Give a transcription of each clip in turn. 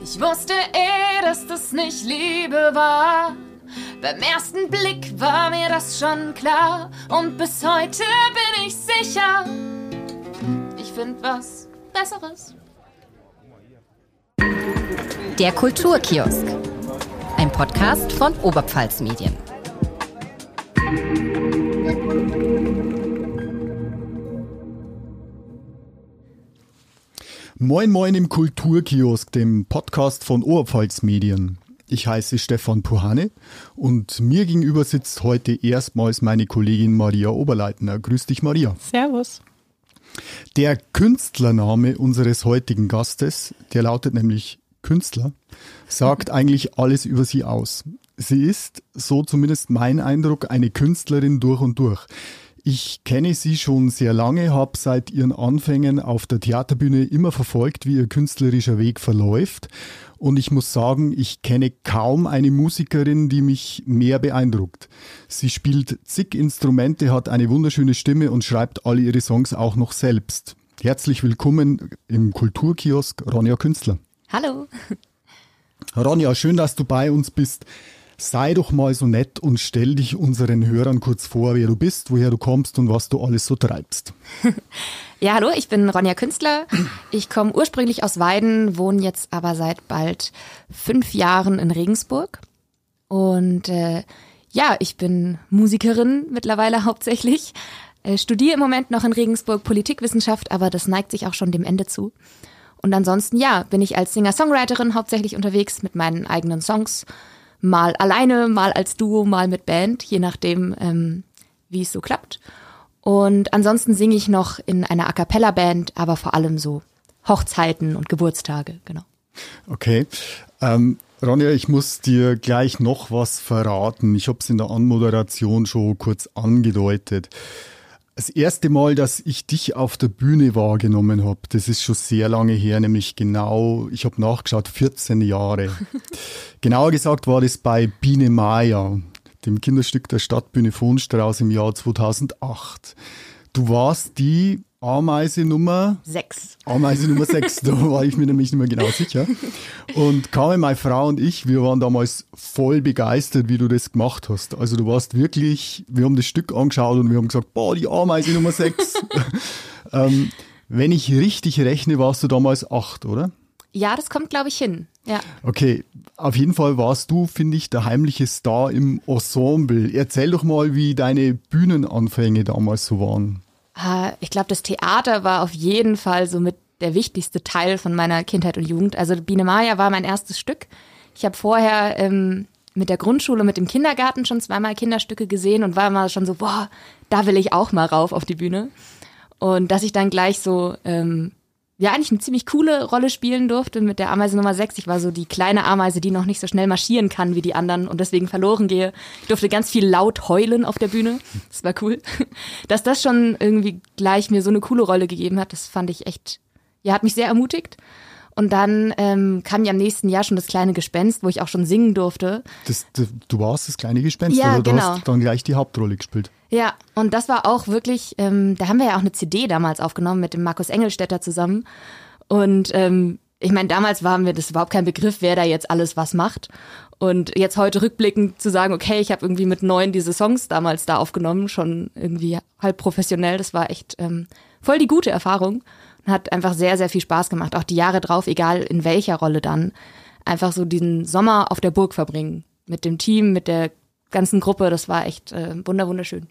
Ich wusste eh, dass das nicht Liebe war. Beim ersten Blick war mir das schon klar und bis heute bin ich sicher, ich finde was Besseres. Der Kulturkiosk. Ein Podcast von Oberpfalz Medien. Moin Moin im Kulturkiosk, dem Podcast von Oberpfalz Medien. Ich heiße Stefan Puhane und mir gegenüber sitzt heute erstmals meine Kollegin Maria Oberleitner. Grüß dich, Maria. Servus. Der Künstlername unseres heutigen Gastes, der lautet nämlich Künstler, sagt eigentlich alles über sie aus. Sie ist, so zumindest mein Eindruck, eine Künstlerin durch und durch. Ich kenne sie schon sehr lange, habe seit ihren Anfängen auf der Theaterbühne immer verfolgt, wie ihr künstlerischer Weg verläuft. Und ich muss sagen, ich kenne kaum eine Musikerin, die mich mehr beeindruckt. Sie spielt zig Instrumente, hat eine wunderschöne Stimme und schreibt alle ihre Songs auch noch selbst. Herzlich willkommen im Kulturkiosk Ronja Künstler. Hallo. Ronja, schön, dass du bei uns bist. Sei doch mal so nett und stell dich unseren Hörern kurz vor, wer du bist, woher du kommst und was du alles so treibst. Ja, hallo, ich bin Ronja Künstler. Ich komme ursprünglich aus Weiden, wohne jetzt aber seit bald fünf Jahren in Regensburg. Und äh, ja, ich bin Musikerin mittlerweile hauptsächlich. Äh, studiere im Moment noch in Regensburg Politikwissenschaft, aber das neigt sich auch schon dem Ende zu. Und ansonsten, ja, bin ich als Singer-Songwriterin hauptsächlich unterwegs mit meinen eigenen Songs mal alleine, mal als Duo, mal mit Band, je nachdem, ähm, wie es so klappt. Und ansonsten singe ich noch in einer A cappella Band, aber vor allem so Hochzeiten und Geburtstage, genau. Okay. Ähm, Ronja, ich muss dir gleich noch was verraten. Ich habe es in der Anmoderation schon kurz angedeutet. Das erste Mal, dass ich dich auf der Bühne wahrgenommen habe, das ist schon sehr lange her, nämlich genau, ich habe nachgeschaut, 14 Jahre. Genauer gesagt war das bei Biene Maya, dem Kinderstück der Stadtbühne Vonstrauß im Jahr 2008. Du warst die Ameise Nummer sechs. Ameise Nummer sechs, da war ich mir nämlich nicht mehr genau sicher. Und Carmen, meine Frau und ich, wir waren damals voll begeistert, wie du das gemacht hast. Also du warst wirklich, wir haben das Stück angeschaut und wir haben gesagt, boah, die Ameise Nummer sechs. ähm, wenn ich richtig rechne, warst du damals acht, oder? Ja, das kommt, glaube ich, hin. Ja. Okay, auf jeden Fall warst du, finde ich, der heimliche Star im Ensemble. Erzähl doch mal, wie deine Bühnenanfänge damals so waren. Ah, ich glaube, das Theater war auf jeden Fall so mit der wichtigste Teil von meiner Kindheit und Jugend. Also Biene Maya war mein erstes Stück. Ich habe vorher ähm, mit der Grundschule, mit dem Kindergarten schon zweimal Kinderstücke gesehen und war immer schon so, boah, da will ich auch mal rauf auf die Bühne. Und dass ich dann gleich so ähm, ja eigentlich eine ziemlich coole Rolle spielen durfte mit der Ameise Nummer 6. Ich war so die kleine Ameise, die noch nicht so schnell marschieren kann wie die anderen und deswegen verloren gehe. Ich durfte ganz viel laut heulen auf der Bühne. Das war cool. Dass das schon irgendwie gleich mir so eine coole Rolle gegeben hat, das fand ich echt, ja, hat mich sehr ermutigt. Und dann ähm, kam ja im nächsten Jahr schon das kleine Gespenst, wo ich auch schon singen durfte. Das, du, warst das kleine Gespenst, Ja, oder du genau. hast dann gleich die Hauptrolle gespielt. Ja, und das war auch wirklich, ähm, da haben wir ja auch eine CD damals aufgenommen mit dem Markus Engelstetter zusammen. Und ähm, ich meine, damals war mir das überhaupt kein Begriff, wer da jetzt alles was macht. Und jetzt heute rückblickend zu sagen, okay, ich habe irgendwie mit neun diese Songs damals da aufgenommen, schon irgendwie halb professionell, das war echt ähm, voll die gute Erfahrung. Und hat einfach sehr, sehr viel Spaß gemacht. Auch die Jahre drauf, egal in welcher Rolle dann, einfach so diesen Sommer auf der Burg verbringen. Mit dem Team, mit der ganzen Gruppe, das war echt äh, wunder wunderschön.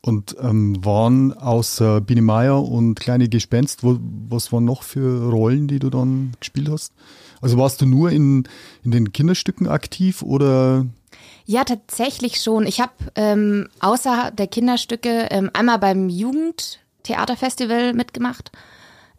Und ähm, waren außer Biene Meier und Kleine Gespenst, wo, was waren noch für Rollen, die du dann gespielt hast? Also warst du nur in, in den Kinderstücken aktiv oder? Ja, tatsächlich schon. Ich habe ähm, außer der Kinderstücke ähm, einmal beim Jugendtheaterfestival mitgemacht.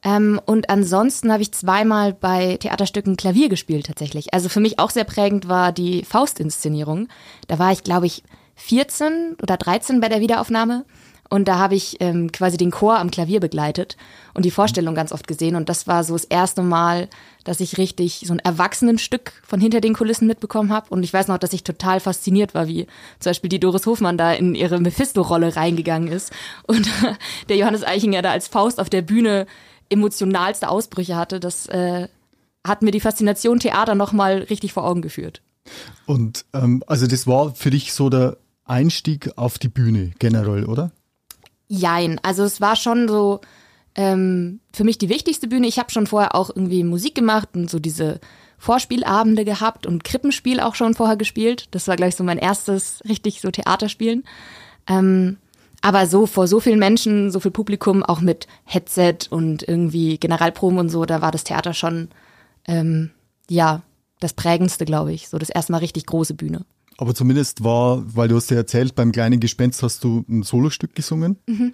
Ähm, und ansonsten habe ich zweimal bei Theaterstücken Klavier gespielt tatsächlich. Also für mich auch sehr prägend war die Faust-Inszenierung. Da war ich, glaube ich, 14 oder 13 bei der Wiederaufnahme. Und da habe ich ähm, quasi den Chor am Klavier begleitet und die Vorstellung ganz oft gesehen. Und das war so das erste Mal, dass ich richtig so ein Erwachsenenstück von hinter den Kulissen mitbekommen habe. Und ich weiß noch, dass ich total fasziniert war, wie zum Beispiel die Doris Hofmann da in ihre Mephisto-Rolle reingegangen ist. Und der Johannes Eichinger da als Faust auf der Bühne emotionalste Ausbrüche hatte. Das, äh, hat mir die Faszination Theater nochmal richtig vor Augen geführt. Und ähm, also das war für dich so der Einstieg auf die Bühne generell, oder? Jein, also es war schon so ähm, für mich die wichtigste Bühne. Ich habe schon vorher auch irgendwie Musik gemacht und so diese Vorspielabende gehabt und Krippenspiel auch schon vorher gespielt. Das war gleich so mein erstes richtig so Theaterspielen. Ähm, aber so vor so vielen Menschen, so viel Publikum, auch mit Headset und irgendwie Generalproben und so, da war das Theater schon, ähm, ja, das prägendste, glaube ich. So das erste Mal richtig große Bühne. Aber zumindest war, weil du hast ja erzählt, beim kleinen Gespenst hast du ein Solostück gesungen. Mhm.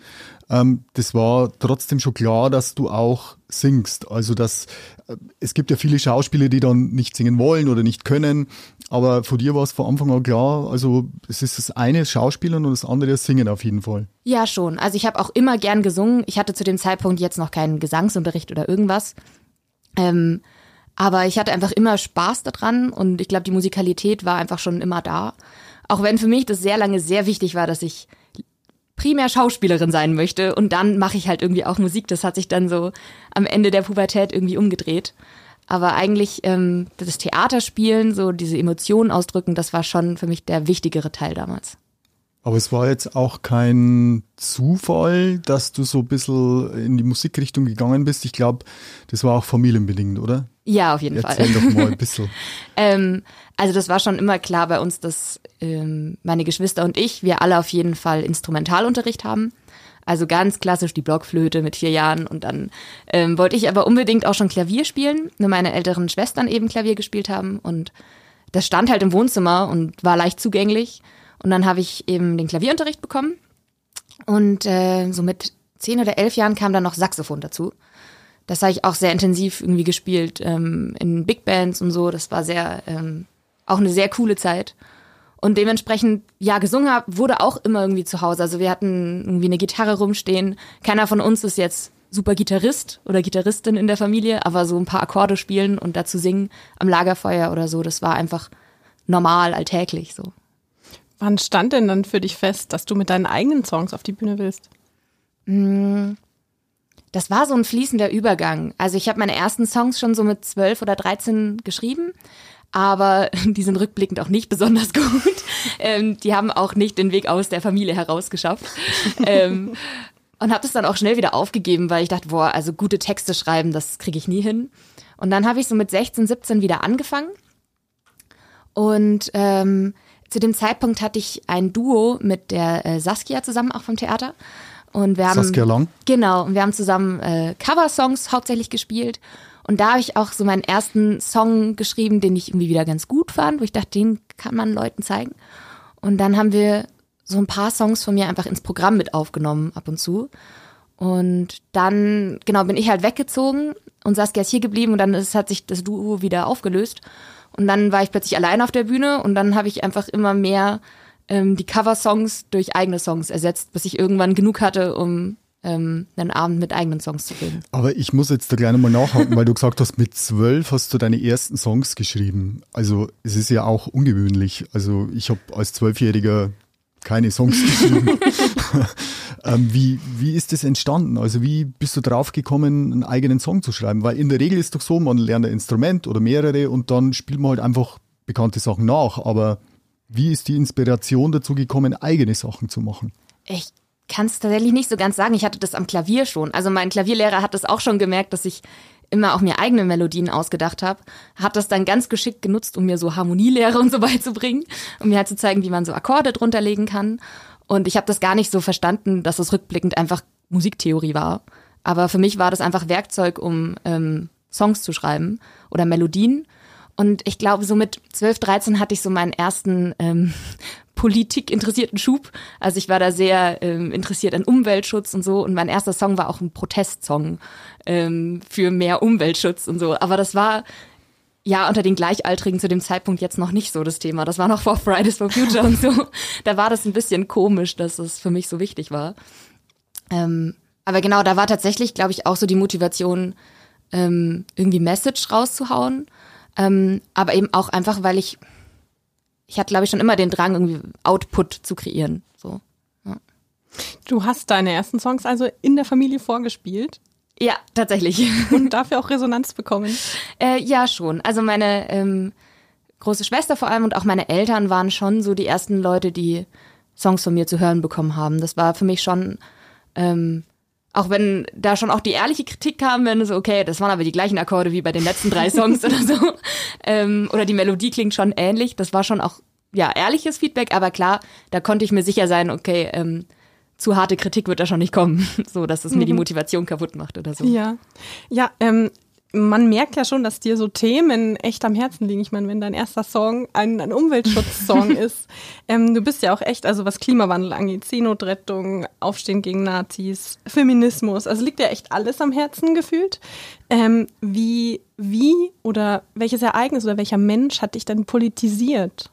Ähm, das war trotzdem schon klar, dass du auch singst. Also dass äh, es gibt ja viele Schauspieler, die dann nicht singen wollen oder nicht können. Aber von dir war es von Anfang an klar, also es ist das eine Schauspielern und das andere Singen auf jeden Fall. Ja, schon. Also ich habe auch immer gern gesungen. Ich hatte zu dem Zeitpunkt jetzt noch keinen Gesangsunterricht oder irgendwas. Ähm, aber ich hatte einfach immer Spaß daran und ich glaube, die Musikalität war einfach schon immer da. Auch wenn für mich das sehr lange sehr wichtig war, dass ich primär Schauspielerin sein möchte und dann mache ich halt irgendwie auch Musik. Das hat sich dann so am Ende der Pubertät irgendwie umgedreht. Aber eigentlich ähm, das Theaterspielen, so diese Emotionen ausdrücken, das war schon für mich der wichtigere Teil damals. Aber es war jetzt auch kein Zufall, dass du so ein bisschen in die Musikrichtung gegangen bist. Ich glaube, das war auch familienbedingt, oder? Ja, auf jeden Erzähl Fall. doch mal ein bisschen. ähm, also das war schon immer klar bei uns, dass ähm, meine Geschwister und ich, wir alle auf jeden Fall Instrumentalunterricht haben. Also ganz klassisch die Blockflöte mit vier Jahren. Und dann ähm, wollte ich aber unbedingt auch schon Klavier spielen, nur meine älteren Schwestern eben Klavier gespielt haben. Und das stand halt im Wohnzimmer und war leicht zugänglich. Und dann habe ich eben den Klavierunterricht bekommen. Und äh, so mit zehn oder elf Jahren kam dann noch Saxophon dazu. Das habe ich auch sehr intensiv irgendwie gespielt ähm, in Big Bands und so. Das war sehr ähm, auch eine sehr coole Zeit. Und dementsprechend, ja, gesungen habe, wurde auch immer irgendwie zu Hause. Also wir hatten irgendwie eine Gitarre rumstehen. Keiner von uns ist jetzt super Gitarrist oder Gitarristin in der Familie, aber so ein paar Akkorde spielen und dazu singen am Lagerfeuer oder so, das war einfach normal, alltäglich so. Wann stand denn dann für dich fest, dass du mit deinen eigenen Songs auf die Bühne willst? Mm, das war so ein fließender Übergang. Also ich habe meine ersten Songs schon so mit zwölf oder dreizehn geschrieben, aber die sind rückblickend auch nicht besonders gut. Ähm, die haben auch nicht den Weg aus der Familie herausgeschafft. ähm, und habe das dann auch schnell wieder aufgegeben, weil ich dachte, boah, also gute Texte schreiben, das kriege ich nie hin. Und dann habe ich so mit 16, 17 wieder angefangen. Und ähm, zu dem Zeitpunkt hatte ich ein Duo mit der äh, Saskia zusammen, auch vom Theater. Und wir haben, Saskia Long? Genau, und wir haben zusammen äh, Cover-Songs hauptsächlich gespielt. Und da habe ich auch so meinen ersten Song geschrieben, den ich irgendwie wieder ganz gut fand, wo ich dachte, den kann man Leuten zeigen. Und dann haben wir so ein paar Songs von mir einfach ins Programm mit aufgenommen, ab und zu. Und dann, genau, bin ich halt weggezogen und Saskia ist hier geblieben und dann ist, hat sich das Duo wieder aufgelöst. Und dann war ich plötzlich allein auf der Bühne und dann habe ich einfach immer mehr ähm, die Cover-Songs durch eigene Songs ersetzt, bis ich irgendwann genug hatte, um ähm, einen Abend mit eigenen Songs zu füllen. Aber ich muss jetzt da gleich nochmal nachhaken, weil du gesagt hast, mit zwölf hast du deine ersten Songs geschrieben. Also es ist ja auch ungewöhnlich. Also ich habe als Zwölfjähriger keine Songs geschrieben. ähm, wie, wie ist das entstanden? Also wie bist du drauf gekommen, einen eigenen Song zu schreiben? Weil in der Regel ist doch so, man lernt ein Instrument oder mehrere und dann spielt man halt einfach bekannte Sachen nach. Aber wie ist die Inspiration dazu gekommen, eigene Sachen zu machen? Ich kann es tatsächlich nicht so ganz sagen. Ich hatte das am Klavier schon. Also mein Klavierlehrer hat das auch schon gemerkt, dass ich immer auch mir eigene Melodien ausgedacht habe, hat das dann ganz geschickt genutzt, um mir so Harmonielehre und so beizubringen, um mir halt zu zeigen, wie man so Akkorde drunter legen kann. Und ich habe das gar nicht so verstanden, dass es rückblickend einfach Musiktheorie war. Aber für mich war das einfach Werkzeug, um ähm, Songs zu schreiben oder Melodien. Und ich glaube, so mit 12, 13 hatte ich so meinen ersten ähm, Politik interessierten Schub. Also ich war da sehr ähm, interessiert an Umweltschutz und so. Und mein erster Song war auch ein Protestsong ähm, für mehr Umweltschutz und so. Aber das war ja unter den Gleichaltrigen zu dem Zeitpunkt jetzt noch nicht so das Thema. Das war noch vor Fridays for Future und so. Da war das ein bisschen komisch, dass es für mich so wichtig war. Ähm, aber genau, da war tatsächlich, glaube ich, auch so die Motivation, ähm, irgendwie Message rauszuhauen. Ähm, aber eben auch einfach, weil ich, ich hatte, glaube ich, schon immer den Drang, irgendwie Output zu kreieren. So. Ja. Du hast deine ersten Songs also in der Familie vorgespielt. Ja, tatsächlich. Und dafür auch Resonanz bekommen? Äh, ja, schon. Also meine ähm, große Schwester vor allem und auch meine Eltern waren schon so die ersten Leute, die Songs von mir zu hören bekommen haben. Das war für mich schon, ähm, auch wenn da schon auch die ehrliche Kritik kam, wenn so, okay, das waren aber die gleichen Akkorde wie bei den letzten drei Songs oder so. Ähm, oder die Melodie klingt schon ähnlich. Das war schon auch, ja, ehrliches Feedback, aber klar, da konnte ich mir sicher sein, okay, ähm, zu harte Kritik wird da schon nicht kommen, so dass es mir die mhm. Motivation kaputt macht oder so. Ja, ja, ähm, man merkt ja schon, dass dir so Themen echt am Herzen liegen. Ich meine, wenn dein erster Song ein, ein Umweltschutzsong ist, ähm, du bist ja auch echt, also was Klimawandel angeht, Seenotrettung, Aufstehen gegen Nazis, Feminismus, also liegt ja echt alles am Herzen gefühlt. Ähm, wie, wie oder welches Ereignis oder welcher Mensch hat dich denn politisiert?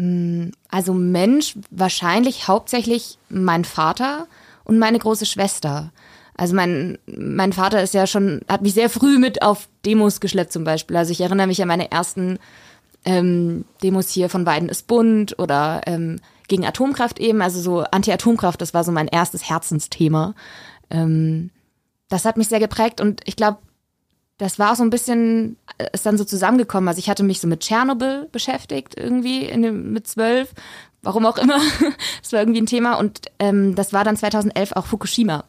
Mm, also Mensch, wahrscheinlich hauptsächlich mein Vater und meine große Schwester. Also mein, mein Vater ist ja schon, hat mich sehr früh mit auf Demos geschleppt zum Beispiel. Also ich erinnere mich an meine ersten ähm, Demos hier von Weiden ist bunt oder ähm, gegen Atomkraft eben, also so Anti-Atomkraft, das war so mein erstes Herzensthema. Ähm, das hat mich sehr geprägt und ich glaube, das war so ein bisschen, äh, ist dann so zusammengekommen. Also ich hatte mich so mit Tschernobyl beschäftigt irgendwie in dem, mit zwölf, warum auch immer. das war irgendwie ein Thema und ähm, das war dann 2011 auch Fukushima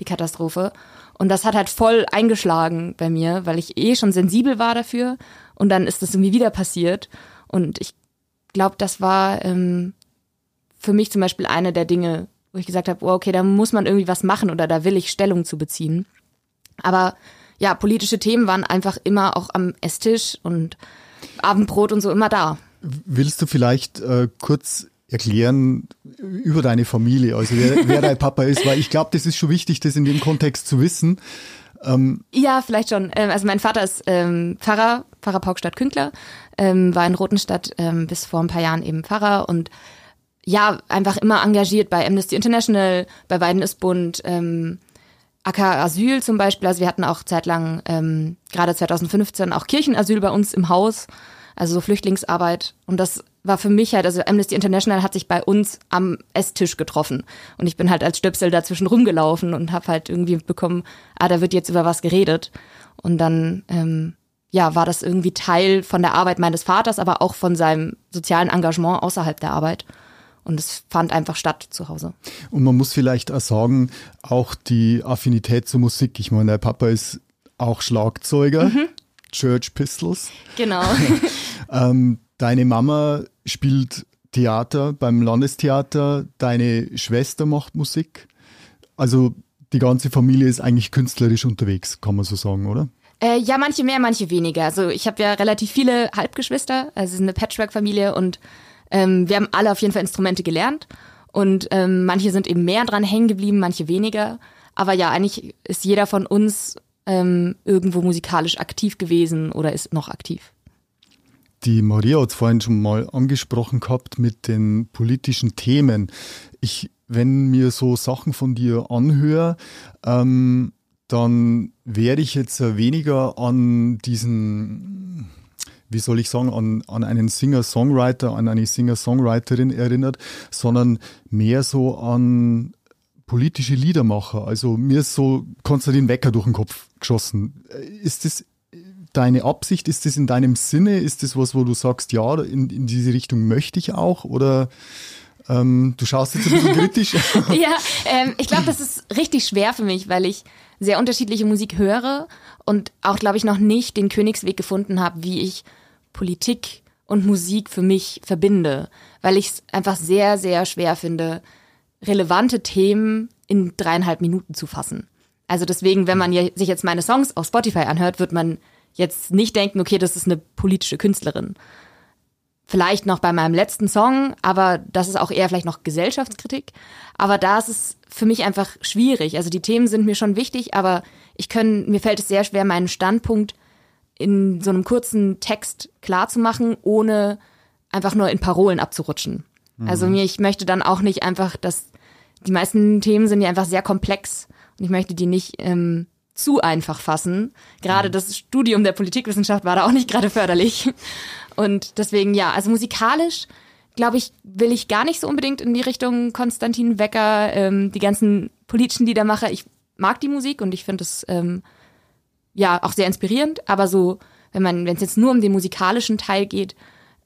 die Katastrophe. Und das hat halt voll eingeschlagen bei mir, weil ich eh schon sensibel war dafür. Und dann ist das irgendwie wieder passiert. Und ich glaube, das war ähm, für mich zum Beispiel eine der Dinge, wo ich gesagt habe, oh, okay, da muss man irgendwie was machen oder da will ich Stellung zu beziehen. Aber ja, politische Themen waren einfach immer auch am Esstisch und Abendbrot und so immer da. Willst du vielleicht äh, kurz erklären über deine Familie, also wer, wer dein Papa ist, weil ich glaube, das ist schon wichtig, das in dem Kontext zu wissen. Ähm ja, vielleicht schon. Ähm, also mein Vater ist ähm, Pfarrer, Pfarrer Paukstadt Künkler, ähm, war in Rotenstadt ähm, bis vor ein paar Jahren eben Pfarrer und ja, einfach immer engagiert bei Amnesty International, bei Weiden ist Bund, ähm, AK Asyl zum Beispiel. Also wir hatten auch zeitlang, ähm, gerade 2015, auch Kirchenasyl bei uns im Haus, also so Flüchtlingsarbeit. Und das war für mich halt, also Amnesty International hat sich bei uns am Esstisch getroffen. Und ich bin halt als Stöpsel dazwischen rumgelaufen und habe halt irgendwie bekommen, ah, da wird jetzt über was geredet. Und dann, ähm, ja, war das irgendwie Teil von der Arbeit meines Vaters, aber auch von seinem sozialen Engagement außerhalb der Arbeit. Und es fand einfach statt zu Hause. Und man muss vielleicht auch sagen, auch die Affinität zur Musik. Ich meine, der Papa ist auch Schlagzeuger, mhm. Church Pistols. Genau. ähm, deine Mama spielt Theater beim Landestheater, deine Schwester macht Musik. Also die ganze Familie ist eigentlich künstlerisch unterwegs, kann man so sagen, oder? Äh, ja, manche mehr, manche weniger. Also ich habe ja relativ viele Halbgeschwister, also es ist eine Patchwork-Familie und ähm, wir haben alle auf jeden Fall Instrumente gelernt. Und ähm, manche sind eben mehr dran hängen geblieben, manche weniger. Aber ja, eigentlich ist jeder von uns ähm, irgendwo musikalisch aktiv gewesen oder ist noch aktiv. Die Maria hat es vorhin schon mal angesprochen gehabt mit den politischen Themen. Ich, wenn mir so Sachen von dir anhöre, ähm, dann werde ich jetzt weniger an diesen, wie soll ich sagen, an, an einen Singer-Songwriter, an eine Singer-Songwriterin erinnert, sondern mehr so an politische Liedermacher. Also mir ist so Konstantin Wecker durch den Kopf geschossen. Ist das deine Absicht? Ist das in deinem Sinne? Ist das was, wo du sagst, ja, in, in diese Richtung möchte ich auch? Oder ähm, du schaust jetzt ein bisschen kritisch? ja, ähm, ich glaube, das ist richtig schwer für mich, weil ich sehr unterschiedliche Musik höre und auch, glaube ich, noch nicht den Königsweg gefunden habe, wie ich Politik und Musik für mich verbinde, weil ich es einfach sehr, sehr schwer finde, relevante Themen in dreieinhalb Minuten zu fassen. Also deswegen, wenn man sich jetzt meine Songs auf Spotify anhört, wird man jetzt nicht denken, okay, das ist eine politische Künstlerin. Vielleicht noch bei meinem letzten Song, aber das ist auch eher vielleicht noch Gesellschaftskritik. Aber da ist es für mich einfach schwierig. Also die Themen sind mir schon wichtig, aber ich können, mir fällt es sehr schwer, meinen Standpunkt in so einem kurzen Text klar zu machen, ohne einfach nur in Parolen abzurutschen. Mhm. Also mir, ich möchte dann auch nicht einfach, dass die meisten Themen sind ja einfach sehr komplex und ich möchte die nicht ähm, zu einfach fassen. Gerade mhm. das Studium der Politikwissenschaft war da auch nicht gerade förderlich. Und deswegen, ja, also musikalisch, glaube ich, will ich gar nicht so unbedingt in die Richtung Konstantin Wecker, ähm, die ganzen politischen Liedermacher. Ich mag die Musik und ich finde es ähm, ja auch sehr inspirierend, aber so, wenn man, wenn es jetzt nur um den musikalischen Teil geht,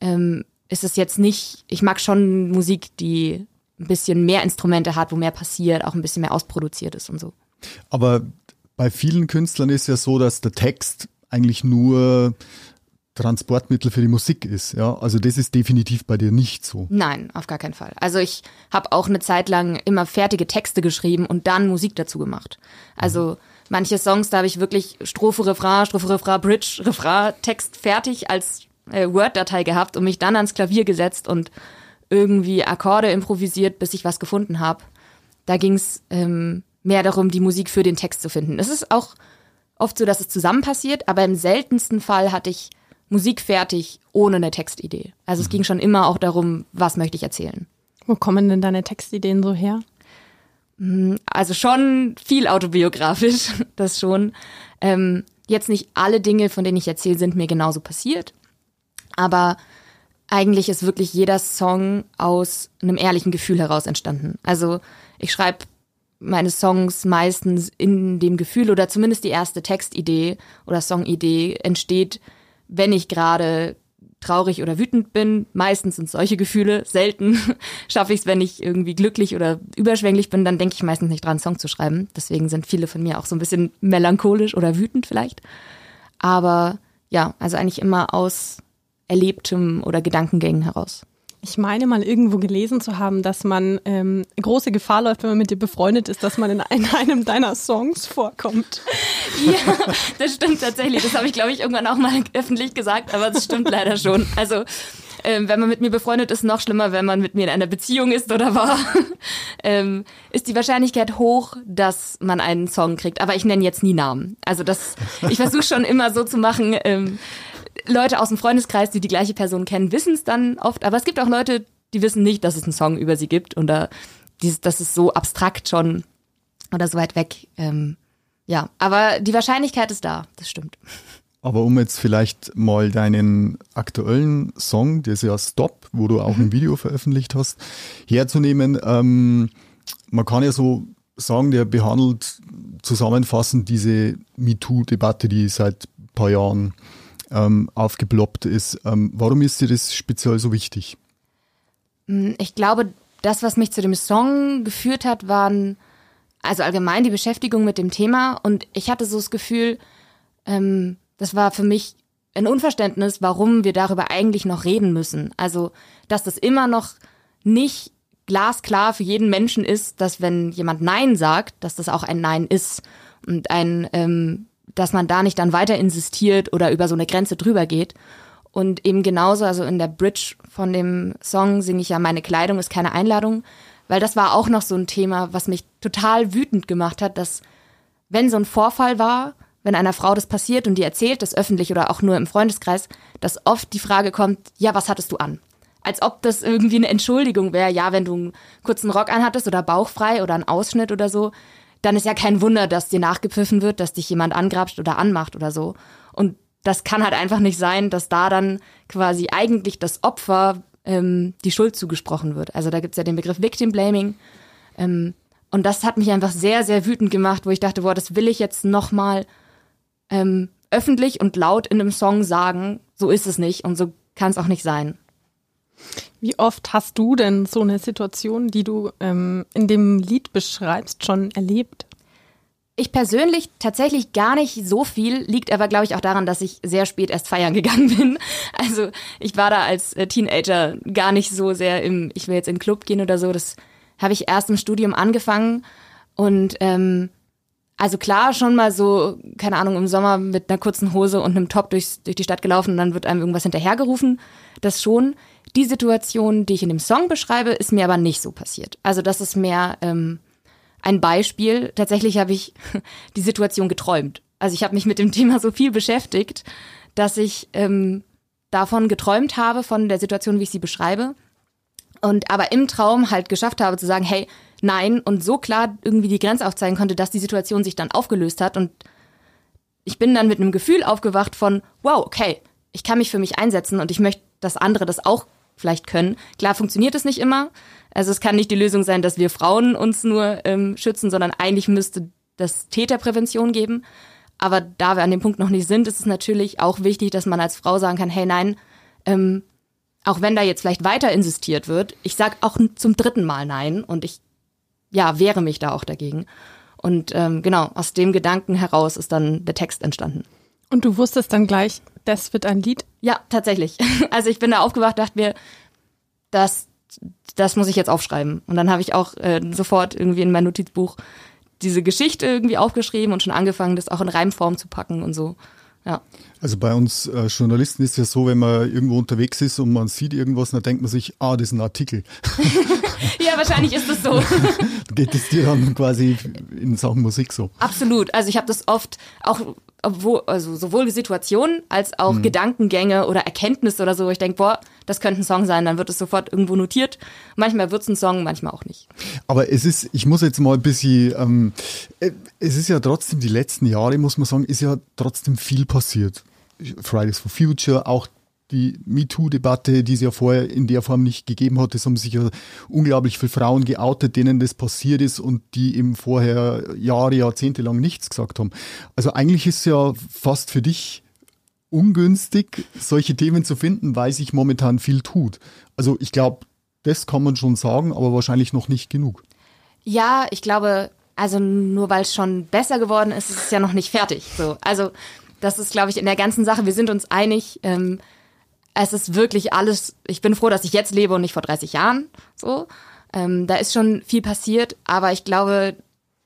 ähm, ist es jetzt nicht, ich mag schon Musik, die ein bisschen mehr Instrumente hat, wo mehr passiert, auch ein bisschen mehr ausproduziert ist und so. Aber bei vielen Künstlern ist ja so, dass der Text eigentlich nur Transportmittel für die Musik ist. Ja, also das ist definitiv bei dir nicht so. Nein, auf gar keinen Fall. Also ich habe auch eine Zeit lang immer fertige Texte geschrieben und dann Musik dazu gemacht. Also manche Songs, da habe ich wirklich Strophe, Refrain, Strophe, Refrain, Bridge, Refrain, Text fertig als äh, Word-Datei gehabt und mich dann ans Klavier gesetzt und irgendwie Akkorde improvisiert, bis ich was gefunden habe. Da ging es ähm, mehr darum, die Musik für den Text zu finden. Es ist auch oft so, dass es zusammen passiert, aber im seltensten Fall hatte ich Musik fertig ohne eine Textidee. Also es ging schon immer auch darum, was möchte ich erzählen. Wo kommen denn deine Textideen so her? Also schon viel autobiografisch, das schon. Ähm, jetzt nicht alle Dinge, von denen ich erzähle, sind mir genauso passiert. Aber eigentlich ist wirklich jeder Song aus einem ehrlichen Gefühl heraus entstanden. Also ich schreibe meine Songs meistens in dem Gefühl oder zumindest die erste Textidee oder Songidee entsteht, wenn ich gerade traurig oder wütend bin. Meistens sind solche Gefühle. Selten schaffe ich es, wenn ich irgendwie glücklich oder überschwänglich bin, dann denke ich meistens nicht dran, einen Song zu schreiben. Deswegen sind viele von mir auch so ein bisschen melancholisch oder wütend vielleicht. Aber ja, also eigentlich immer aus Erlebtem oder Gedankengängen heraus. Ich meine mal irgendwo gelesen zu haben, dass man ähm, große Gefahr läuft, wenn man mit dir befreundet ist, dass man in einem deiner Songs vorkommt. Ja, das stimmt tatsächlich. Das habe ich, glaube ich, irgendwann auch mal öffentlich gesagt, aber das stimmt leider schon. Also ähm, wenn man mit mir befreundet ist, noch schlimmer, wenn man mit mir in einer Beziehung ist oder war, ähm, ist die Wahrscheinlichkeit hoch, dass man einen Song kriegt. Aber ich nenne jetzt nie Namen. Also das, ich versuche schon immer so zu machen, ähm, Leute aus dem Freundeskreis, die die gleiche Person kennen, wissen es dann oft, aber es gibt auch Leute, die wissen nicht, dass es einen Song über sie gibt und da, dieses, das ist so abstrakt schon oder so weit weg. Ähm, ja, aber die Wahrscheinlichkeit ist da, das stimmt. Aber um jetzt vielleicht mal deinen aktuellen Song, der ist ja Stop, wo du auch ein Video veröffentlicht hast, herzunehmen, ähm, man kann ja so sagen, der behandelt zusammenfassend diese MeToo-Debatte, die seit ein paar Jahren ähm, aufgeploppt ist. Ähm, warum ist dir das speziell so wichtig? Hm, ich glaube, das, was mich zu dem Song geführt hat, waren also allgemein die Beschäftigung mit dem Thema. Und ich hatte so das Gefühl, ähm, das war für mich ein Unverständnis, warum wir darüber eigentlich noch reden müssen. Also, dass das immer noch nicht glasklar für jeden Menschen ist, dass wenn jemand Nein sagt, dass das auch ein Nein ist und ein ähm, dass man da nicht dann weiter insistiert oder über so eine Grenze drüber geht. Und eben genauso, also in der Bridge von dem Song singe ich ja, meine Kleidung ist keine Einladung, weil das war auch noch so ein Thema, was mich total wütend gemacht hat, dass wenn so ein Vorfall war, wenn einer Frau das passiert und die erzählt das öffentlich oder auch nur im Freundeskreis, dass oft die Frage kommt, ja, was hattest du an? Als ob das irgendwie eine Entschuldigung wäre, ja, wenn du einen kurzen Rock anhattest oder bauchfrei oder einen Ausschnitt oder so, dann ist ja kein Wunder, dass dir nachgepfiffen wird, dass dich jemand angrapscht oder anmacht oder so. Und das kann halt einfach nicht sein, dass da dann quasi eigentlich das Opfer ähm, die Schuld zugesprochen wird. Also da gibt's ja den Begriff Victim Blaming. Ähm, und das hat mich einfach sehr, sehr wütend gemacht, wo ich dachte, boah, das will ich jetzt nochmal ähm, öffentlich und laut in einem Song sagen. So ist es nicht und so kann es auch nicht sein. Wie oft hast du denn so eine Situation, die du ähm, in dem Lied beschreibst, schon erlebt? Ich persönlich tatsächlich gar nicht so viel, liegt aber, glaube ich, auch daran, dass ich sehr spät erst feiern gegangen bin. Also ich war da als äh, Teenager gar nicht so sehr im, ich will jetzt in den Club gehen oder so. Das habe ich erst im Studium angefangen. Und ähm, also klar, schon mal so, keine Ahnung, im Sommer mit einer kurzen Hose und einem Top durchs, durch die Stadt gelaufen und dann wird einem irgendwas hinterhergerufen. Das schon. Die Situation, die ich in dem Song beschreibe, ist mir aber nicht so passiert. Also das ist mehr ähm, ein Beispiel. Tatsächlich habe ich die Situation geträumt. Also ich habe mich mit dem Thema so viel beschäftigt, dass ich ähm, davon geträumt habe, von der Situation, wie ich sie beschreibe. Und aber im Traum halt geschafft habe zu sagen, hey, nein, und so klar irgendwie die Grenze aufzeigen konnte, dass die Situation sich dann aufgelöst hat. Und ich bin dann mit einem Gefühl aufgewacht von, wow, okay, ich kann mich für mich einsetzen und ich möchte, dass andere das auch vielleicht können. Klar funktioniert es nicht immer. Also es kann nicht die Lösung sein, dass wir Frauen uns nur ähm, schützen, sondern eigentlich müsste das Täterprävention geben. Aber da wir an dem Punkt noch nicht sind, ist es natürlich auch wichtig, dass man als Frau sagen kann, hey nein, ähm, auch wenn da jetzt vielleicht weiter insistiert wird, ich sag auch zum dritten Mal nein und ich ja wehre mich da auch dagegen. Und ähm, genau, aus dem Gedanken heraus ist dann der Text entstanden. Und du wusstest dann gleich, das wird ein Lied? Ja, tatsächlich. Also ich bin da aufgewacht, dachte mir, das, das muss ich jetzt aufschreiben. Und dann habe ich auch äh, sofort irgendwie in mein Notizbuch diese Geschichte irgendwie aufgeschrieben und schon angefangen, das auch in Reimform zu packen und so. Ja. Also bei uns äh, Journalisten ist ja so, wenn man irgendwo unterwegs ist und man sieht irgendwas, dann denkt man sich, ah, das ist ein Artikel. ja, wahrscheinlich ist es so. Geht es dir dann quasi in Sachen Musik so? Absolut. Also ich habe das oft auch obwohl, also sowohl Situationen als auch mhm. Gedankengänge oder Erkenntnisse oder so. Ich denke, boah, das könnte ein Song sein, dann wird es sofort irgendwo notiert. Manchmal wird es ein Song, manchmal auch nicht. Aber es ist, ich muss jetzt mal ein bisschen, ähm, äh, es ist ja trotzdem die letzten Jahre, muss man sagen, ist ja trotzdem viel passiert. Fridays for Future, auch die MeToo-Debatte, die es ja vorher in der Form nicht gegeben hat. Es haben sich ja unglaublich viele Frauen geoutet, denen das passiert ist und die eben vorher Jahre, Jahrzehnte lang nichts gesagt haben. Also eigentlich ist es ja fast für dich ungünstig, solche Themen zu finden, weil sich momentan viel tut. Also ich glaube, das kann man schon sagen, aber wahrscheinlich noch nicht genug. Ja, ich glaube, also nur weil es schon besser geworden ist, ist es ja noch nicht fertig. So, also das ist, glaube ich, in der ganzen Sache. Wir sind uns einig. Ähm, es ist wirklich alles, ich bin froh, dass ich jetzt lebe und nicht vor 30 Jahren. So. Ähm, da ist schon viel passiert, aber ich glaube,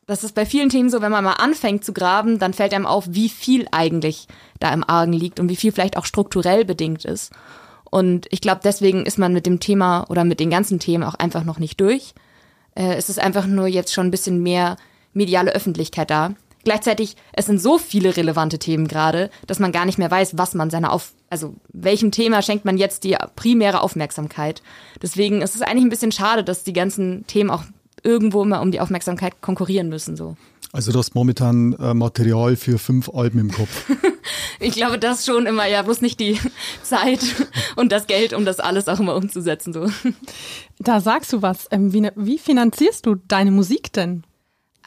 das ist bei vielen Themen so, wenn man mal anfängt zu graben, dann fällt einem auf, wie viel eigentlich da im Argen liegt und wie viel vielleicht auch strukturell bedingt ist. Und ich glaube, deswegen ist man mit dem Thema oder mit den ganzen Themen auch einfach noch nicht durch. Äh, es ist einfach nur jetzt schon ein bisschen mehr mediale Öffentlichkeit da. Gleichzeitig, es sind so viele relevante Themen gerade, dass man gar nicht mehr weiß, was man seiner Auf, also welchem Thema schenkt man jetzt die primäre Aufmerksamkeit. Deswegen ist es eigentlich ein bisschen schade, dass die ganzen Themen auch irgendwo immer um die Aufmerksamkeit konkurrieren müssen, so. Also du hast momentan äh, Material für fünf Alben im Kopf. ich glaube, das schon immer, ja, bloß nicht die Zeit und das Geld, um das alles auch immer umzusetzen, so. Da sagst du was. Ähm, wie, wie finanzierst du deine Musik denn?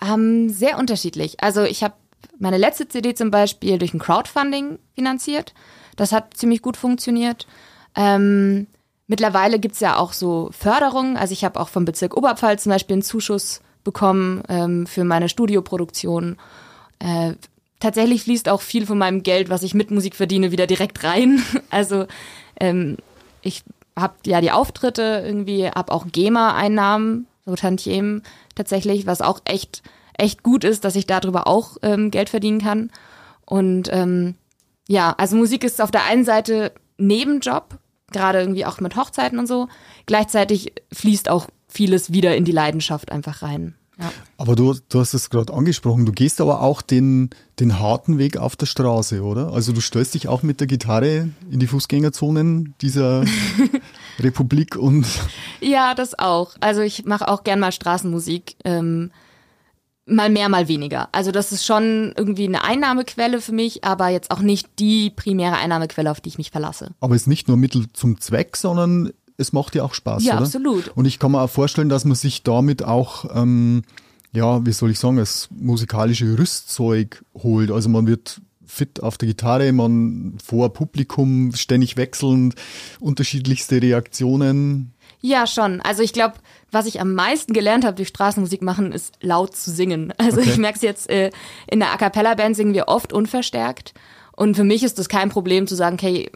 Ähm, sehr unterschiedlich. Also ich habe meine letzte CD zum Beispiel durch ein Crowdfunding finanziert. Das hat ziemlich gut funktioniert. Ähm, mittlerweile gibt's ja auch so Förderungen. Also ich habe auch vom Bezirk Oberpfalz zum Beispiel einen Zuschuss bekommen ähm, für meine Studioproduktion. Äh, tatsächlich fließt auch viel von meinem Geld, was ich mit Musik verdiene, wieder direkt rein. Also ähm, ich habe ja die Auftritte irgendwie, habe auch GEMA-Einnahmen so Tantiemen tatsächlich, was auch echt, echt gut ist, dass ich darüber auch ähm, Geld verdienen kann. Und ähm, ja, also Musik ist auf der einen Seite Nebenjob, gerade irgendwie auch mit Hochzeiten und so. Gleichzeitig fließt auch vieles wieder in die Leidenschaft einfach rein. Ja. Aber du, du hast es gerade angesprochen, du gehst aber auch den, den harten Weg auf der Straße, oder? Also du stößt dich auch mit der Gitarre in die Fußgängerzonen dieser Republik und. Ja, das auch. Also ich mache auch gern mal Straßenmusik. Ähm, mal mehr, mal weniger. Also das ist schon irgendwie eine Einnahmequelle für mich, aber jetzt auch nicht die primäre Einnahmequelle, auf die ich mich verlasse. Aber es ist nicht nur Mittel zum Zweck, sondern es macht dir auch Spaß, ja, oder? absolut. Und ich kann mir auch vorstellen, dass man sich damit auch, ähm, ja, wie soll ich sagen, das musikalische Rüstzeug holt. Also man wird fit auf der Gitarre, man vor Publikum ständig wechselnd, unterschiedlichste Reaktionen. Ja, schon. Also ich glaube, was ich am meisten gelernt habe durch Straßenmusik machen, ist laut zu singen. Also okay. ich merke es jetzt, äh, in der A Cappella-Band singen wir oft unverstärkt. Und für mich ist das kein Problem zu sagen, okay,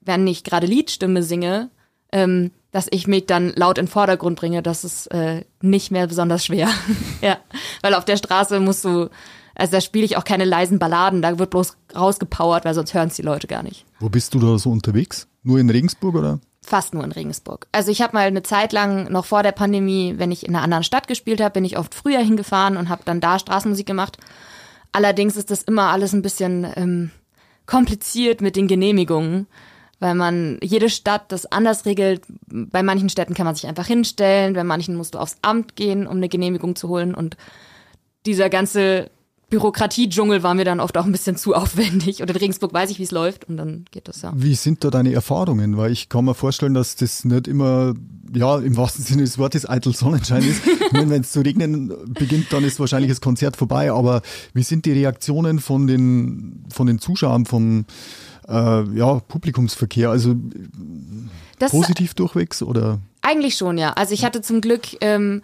wenn ich gerade Liedstimme singe, ähm, dass ich mich dann laut in den Vordergrund bringe, das ist äh, nicht mehr besonders schwer. ja, weil auf der Straße musst du also da spiele ich auch keine leisen Balladen, da wird bloß rausgepowert, weil sonst hören es die Leute gar nicht. Wo bist du da so unterwegs? Nur in Regensburg oder? Fast nur in Regensburg. Also ich habe mal eine Zeit lang, noch vor der Pandemie, wenn ich in einer anderen Stadt gespielt habe, bin ich oft früher hingefahren und habe dann da Straßenmusik gemacht. Allerdings ist das immer alles ein bisschen ähm, kompliziert mit den Genehmigungen, weil man jede Stadt das anders regelt. Bei manchen Städten kann man sich einfach hinstellen, bei manchen musst du aufs Amt gehen, um eine Genehmigung zu holen und dieser ganze Bürokratie-Dschungel war mir dann oft auch ein bisschen zu aufwendig. Und in Regensburg weiß ich, wie es läuft und dann geht das ja. Wie sind da deine Erfahrungen? Weil ich kann mir vorstellen, dass das nicht immer, ja, im wahrsten Sinne des Wortes eitel Sonnenschein ist. ich meine, wenn es zu regnen beginnt, dann ist wahrscheinlich das Konzert vorbei. Aber wie sind die Reaktionen von den, von den Zuschauern, vom äh, ja, Publikumsverkehr? Also das positiv durchwegs oder? Eigentlich schon, ja. Also ich hatte zum Glück ähm,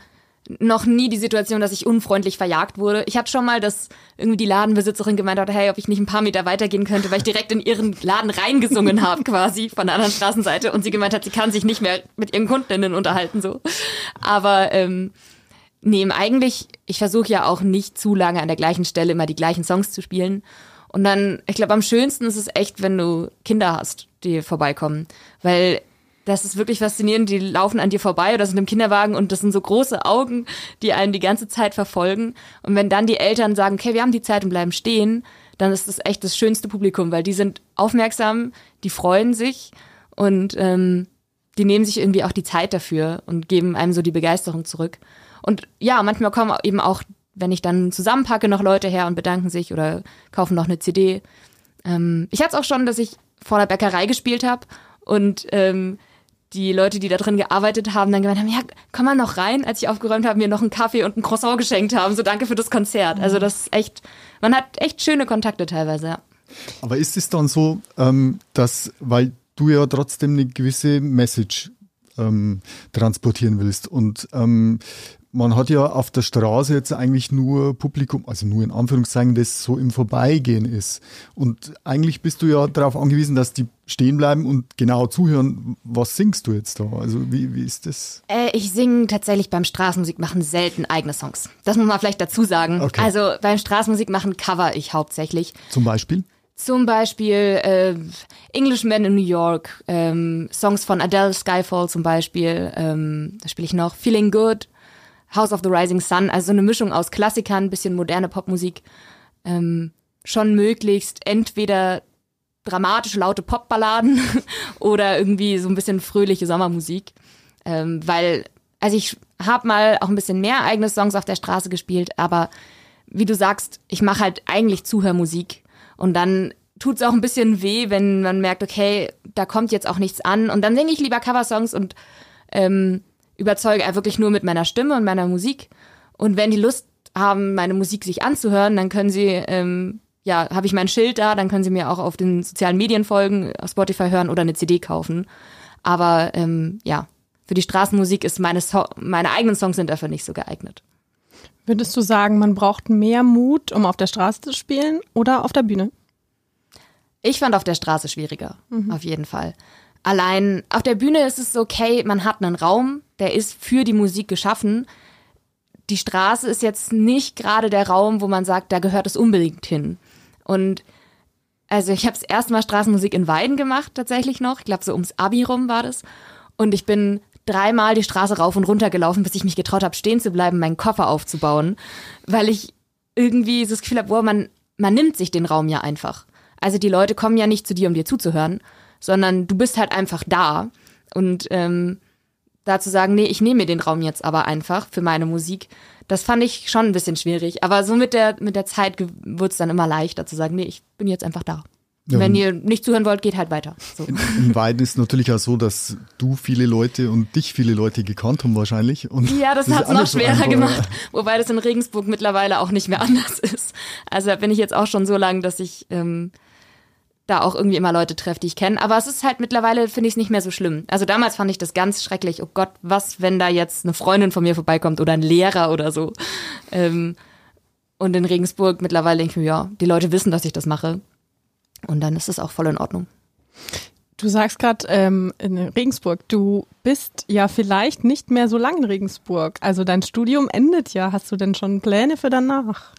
noch nie die Situation, dass ich unfreundlich verjagt wurde. Ich hatte schon mal, dass irgendwie die Ladenbesitzerin gemeint hat, hey, ob ich nicht ein paar Meter weitergehen könnte, weil ich direkt in ihren Laden reingesungen habe, quasi von der anderen Straßenseite. Und sie gemeint hat, sie kann sich nicht mehr mit ihren Kundinnen unterhalten, so. Aber ähm, nee, eigentlich, ich versuche ja auch nicht zu lange an der gleichen Stelle immer die gleichen Songs zu spielen. Und dann, ich glaube, am schönsten ist es echt, wenn du Kinder hast, die vorbeikommen. Weil das ist wirklich faszinierend. Die laufen an dir vorbei oder sind im Kinderwagen und das sind so große Augen, die einen die ganze Zeit verfolgen. Und wenn dann die Eltern sagen, okay, wir haben die Zeit und bleiben stehen, dann ist das echt das schönste Publikum, weil die sind aufmerksam, die freuen sich und ähm, die nehmen sich irgendwie auch die Zeit dafür und geben einem so die Begeisterung zurück. Und ja, manchmal kommen eben auch, wenn ich dann zusammenpacke, noch Leute her und bedanken sich oder kaufen noch eine CD. Ähm, ich hatte es auch schon, dass ich vor der Bäckerei gespielt habe und ähm, die Leute, die da drin gearbeitet haben, dann gemeint haben, ja, komm mal noch rein, als ich aufgeräumt habe, mir noch einen Kaffee und ein Croissant geschenkt haben. So danke für das Konzert. Also das ist echt, man hat echt schöne Kontakte teilweise, ja. Aber ist es dann so, ähm, dass, weil du ja trotzdem eine gewisse Message ähm, transportieren willst und ähm, man hat ja auf der Straße jetzt eigentlich nur Publikum, also nur in Anführungszeichen, das so im Vorbeigehen ist. Und eigentlich bist du ja darauf angewiesen, dass die stehen bleiben und genau zuhören, was singst du jetzt da? Also wie, wie ist das? Äh, ich singe tatsächlich beim Straßenmusik machen selten eigene Songs. Das muss man vielleicht dazu sagen. Okay. Also beim Straßenmusik machen cover ich hauptsächlich. Zum Beispiel? Zum Beispiel äh, Englishman in New York, ähm, Songs von Adele, Skyfall zum Beispiel, ähm, da spiele ich noch Feeling Good, House of the Rising Sun, also so eine Mischung aus Klassikern, bisschen moderne Popmusik. Ähm, schon möglichst entweder dramatische, laute Popballaden oder irgendwie so ein bisschen fröhliche Sommermusik. Ähm, weil, also ich habe mal auch ein bisschen mehr eigene Songs auf der Straße gespielt, aber wie du sagst, ich mache halt eigentlich Zuhörmusik und dann tut es auch ein bisschen weh, wenn man merkt, okay, da kommt jetzt auch nichts an und dann singe ich lieber Coversongs und ähm, überzeuge wirklich nur mit meiner Stimme und meiner Musik. Und wenn die Lust haben, meine Musik sich anzuhören, dann können sie, ähm, ja, habe ich mein Schild da, dann können sie mir auch auf den sozialen Medien folgen, auf Spotify hören oder eine CD kaufen. Aber ähm, ja, für die Straßenmusik ist meine, so meine eigenen Songs sind dafür nicht so geeignet. Würdest du sagen, man braucht mehr Mut, um auf der Straße zu spielen oder auf der Bühne? Ich fand auf der Straße schwieriger, mhm. auf jeden Fall. Allein auf der Bühne ist es okay, man hat einen Raum, der ist für die Musik geschaffen. Die Straße ist jetzt nicht gerade der Raum, wo man sagt, da gehört es unbedingt hin. Und also ich habe es erstmal Straßenmusik in Weiden gemacht, tatsächlich noch. Ich glaube, so ums Abi rum war das. Und ich bin dreimal die Straße rauf und runter gelaufen, bis ich mich getraut habe, stehen zu bleiben, meinen Koffer aufzubauen, weil ich irgendwie das Gefühl habe, boah, man, man nimmt sich den Raum ja einfach. Also die Leute kommen ja nicht zu dir, um dir zuzuhören, sondern du bist halt einfach da. Und ähm, da zu sagen, nee, ich nehme mir den Raum jetzt aber einfach für meine Musik, das fand ich schon ein bisschen schwierig. Aber so mit der, mit der Zeit wurde es dann immer leichter zu sagen, nee, ich bin jetzt einfach da. Ja, Wenn ihr nicht zuhören wollt, geht halt weiter. So. In, in Weiden ist natürlich auch so, dass du viele Leute und dich viele Leute gekannt haben wahrscheinlich. Und ja, das, das hat es noch schwerer gemacht, wobei das in Regensburg mittlerweile auch nicht mehr anders ist. Also da bin ich jetzt auch schon so lange, dass ich ähm, da auch irgendwie immer Leute treffe, die ich kenne. Aber es ist halt mittlerweile, finde ich es nicht mehr so schlimm. Also damals fand ich das ganz schrecklich. Oh Gott, was, wenn da jetzt eine Freundin von mir vorbeikommt oder ein Lehrer oder so. Ähm, und in Regensburg mittlerweile denke ich mir, ja, die Leute wissen, dass ich das mache. Und dann ist es auch voll in Ordnung. Du sagst gerade ähm, in Regensburg, du bist ja vielleicht nicht mehr so lange in Regensburg. Also dein Studium endet ja. Hast du denn schon Pläne für danach?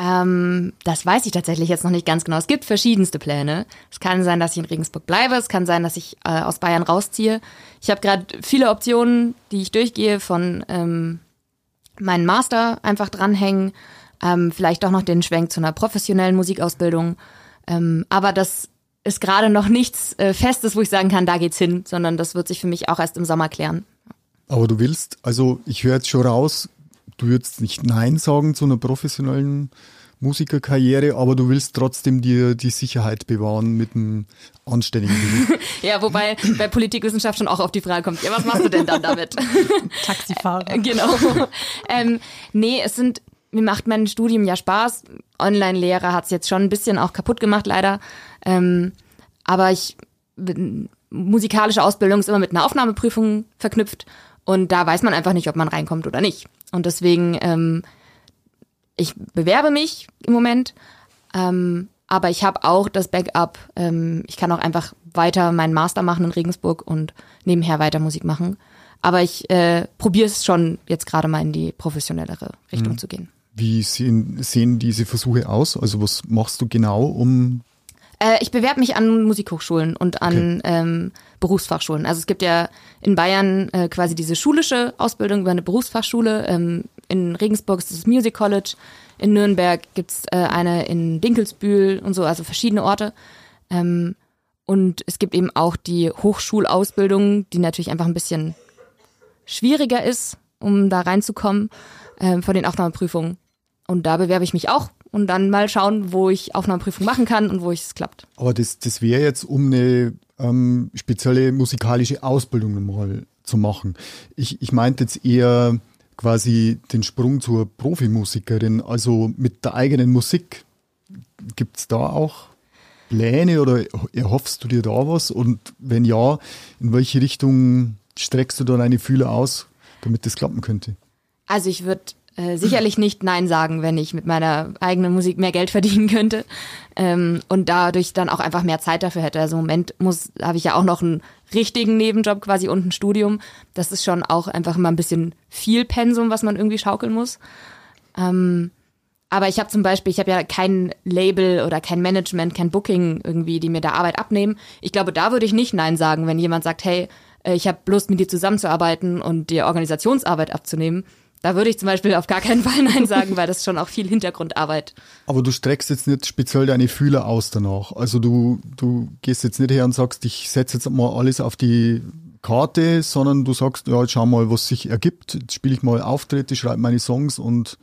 Ähm, das weiß ich tatsächlich jetzt noch nicht ganz genau. Es gibt verschiedenste Pläne. Es kann sein, dass ich in Regensburg bleibe. Es kann sein, dass ich äh, aus Bayern rausziehe. Ich habe gerade viele Optionen, die ich durchgehe, von ähm, meinem Master einfach dranhängen, ähm, vielleicht auch noch den Schwenk zu einer professionellen Musikausbildung. Ähm, aber das ist gerade noch nichts äh, Festes, wo ich sagen kann, da geht's hin, sondern das wird sich für mich auch erst im Sommer klären. Aber du willst, also ich höre jetzt schon raus, du würdest nicht Nein sagen zu einer professionellen Musikerkarriere, aber du willst trotzdem dir die Sicherheit bewahren mit einem anständigen Beruf. ja, wobei bei Politikwissenschaft schon auch auf die Frage kommt, ja, was machst du denn dann damit? Taxifahrer. genau. ähm, nee, es sind, mir macht mein Studium ja Spaß. Online-Lehre hat es jetzt schon ein bisschen auch kaputt gemacht, leider. Ähm, aber ich, musikalische Ausbildung ist immer mit einer Aufnahmeprüfung verknüpft und da weiß man einfach nicht, ob man reinkommt oder nicht. Und deswegen, ähm, ich bewerbe mich im Moment, ähm, aber ich habe auch das Backup. Ähm, ich kann auch einfach weiter meinen Master machen in Regensburg und nebenher weiter Musik machen. Aber ich äh, probiere es schon jetzt gerade mal in die professionellere Richtung mhm. zu gehen. Wie sehen, sehen diese Versuche aus? Also was machst du genau, um äh, ich bewerbe mich an Musikhochschulen und an okay. ähm, Berufsfachschulen. Also es gibt ja in Bayern äh, quasi diese schulische Ausbildung über eine Berufsfachschule. Ähm, in Regensburg ist das Music College. In Nürnberg gibt's äh, eine in Dinkelsbühl und so, also verschiedene Orte. Ähm, und es gibt eben auch die Hochschulausbildung, die natürlich einfach ein bisschen schwieriger ist, um da reinzukommen, äh, von den Aufnahmeprüfungen. Und da bewerbe ich mich auch und dann mal schauen, wo ich Aufnahmeprüfung machen kann und wo es klappt. Aber das, das wäre jetzt, um eine ähm, spezielle musikalische Ausbildung mal zu machen. Ich, ich meinte jetzt eher quasi den Sprung zur Profimusikerin, also mit der eigenen Musik. Gibt es da auch Pläne oder erhoffst du dir da was? Und wenn ja, in welche Richtung streckst du da deine Fühler aus, damit das klappen könnte? Also ich würde äh, sicherlich nicht Nein sagen, wenn ich mit meiner eigenen Musik mehr Geld verdienen könnte ähm, und dadurch dann auch einfach mehr Zeit dafür hätte. Also im Moment muss habe ich ja auch noch einen richtigen Nebenjob quasi und ein Studium. Das ist schon auch einfach immer ein bisschen viel Pensum, was man irgendwie schaukeln muss. Ähm, aber ich habe zum Beispiel, ich habe ja kein Label oder kein Management, kein Booking irgendwie, die mir da Arbeit abnehmen. Ich glaube, da würde ich nicht Nein sagen, wenn jemand sagt, hey, äh, ich habe Lust, mit dir zusammenzuarbeiten und dir Organisationsarbeit abzunehmen. Da würde ich zum Beispiel auf gar keinen Fall Nein sagen, weil das schon auch viel Hintergrundarbeit. Aber du streckst jetzt nicht speziell deine Fühler aus danach. Also du, du gehst jetzt nicht her und sagst, ich setze jetzt mal alles auf die Karte, sondern du sagst, ja, jetzt schau mal, was sich ergibt. Jetzt spiele ich mal Auftritte, schreibe meine Songs und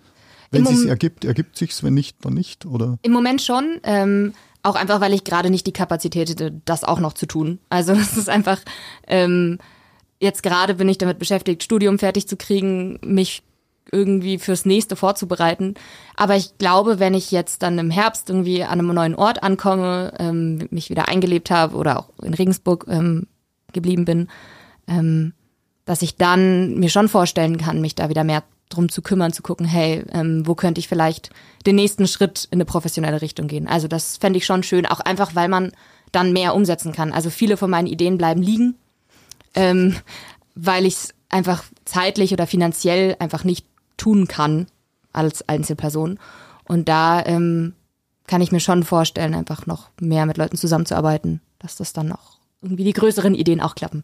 wenn es sich ergibt, ergibt sich's, wenn nicht, dann nicht, oder? Im Moment schon. Ähm, auch einfach, weil ich gerade nicht die Kapazität hätte, das auch noch zu tun. Also das ist einfach, ähm, jetzt gerade bin ich damit beschäftigt, Studium fertig zu kriegen, mich irgendwie fürs nächste vorzubereiten. Aber ich glaube, wenn ich jetzt dann im Herbst irgendwie an einem neuen Ort ankomme, ähm, mich wieder eingelebt habe oder auch in Regensburg ähm, geblieben bin, ähm, dass ich dann mir schon vorstellen kann, mich da wieder mehr drum zu kümmern, zu gucken, hey, ähm, wo könnte ich vielleicht den nächsten Schritt in eine professionelle Richtung gehen. Also das fände ich schon schön, auch einfach, weil man dann mehr umsetzen kann. Also viele von meinen Ideen bleiben liegen, ähm, weil ich es einfach zeitlich oder finanziell einfach nicht tun kann als Einzelperson. Und da ähm, kann ich mir schon vorstellen, einfach noch mehr mit Leuten zusammenzuarbeiten, dass das dann noch irgendwie die größeren Ideen auch klappen.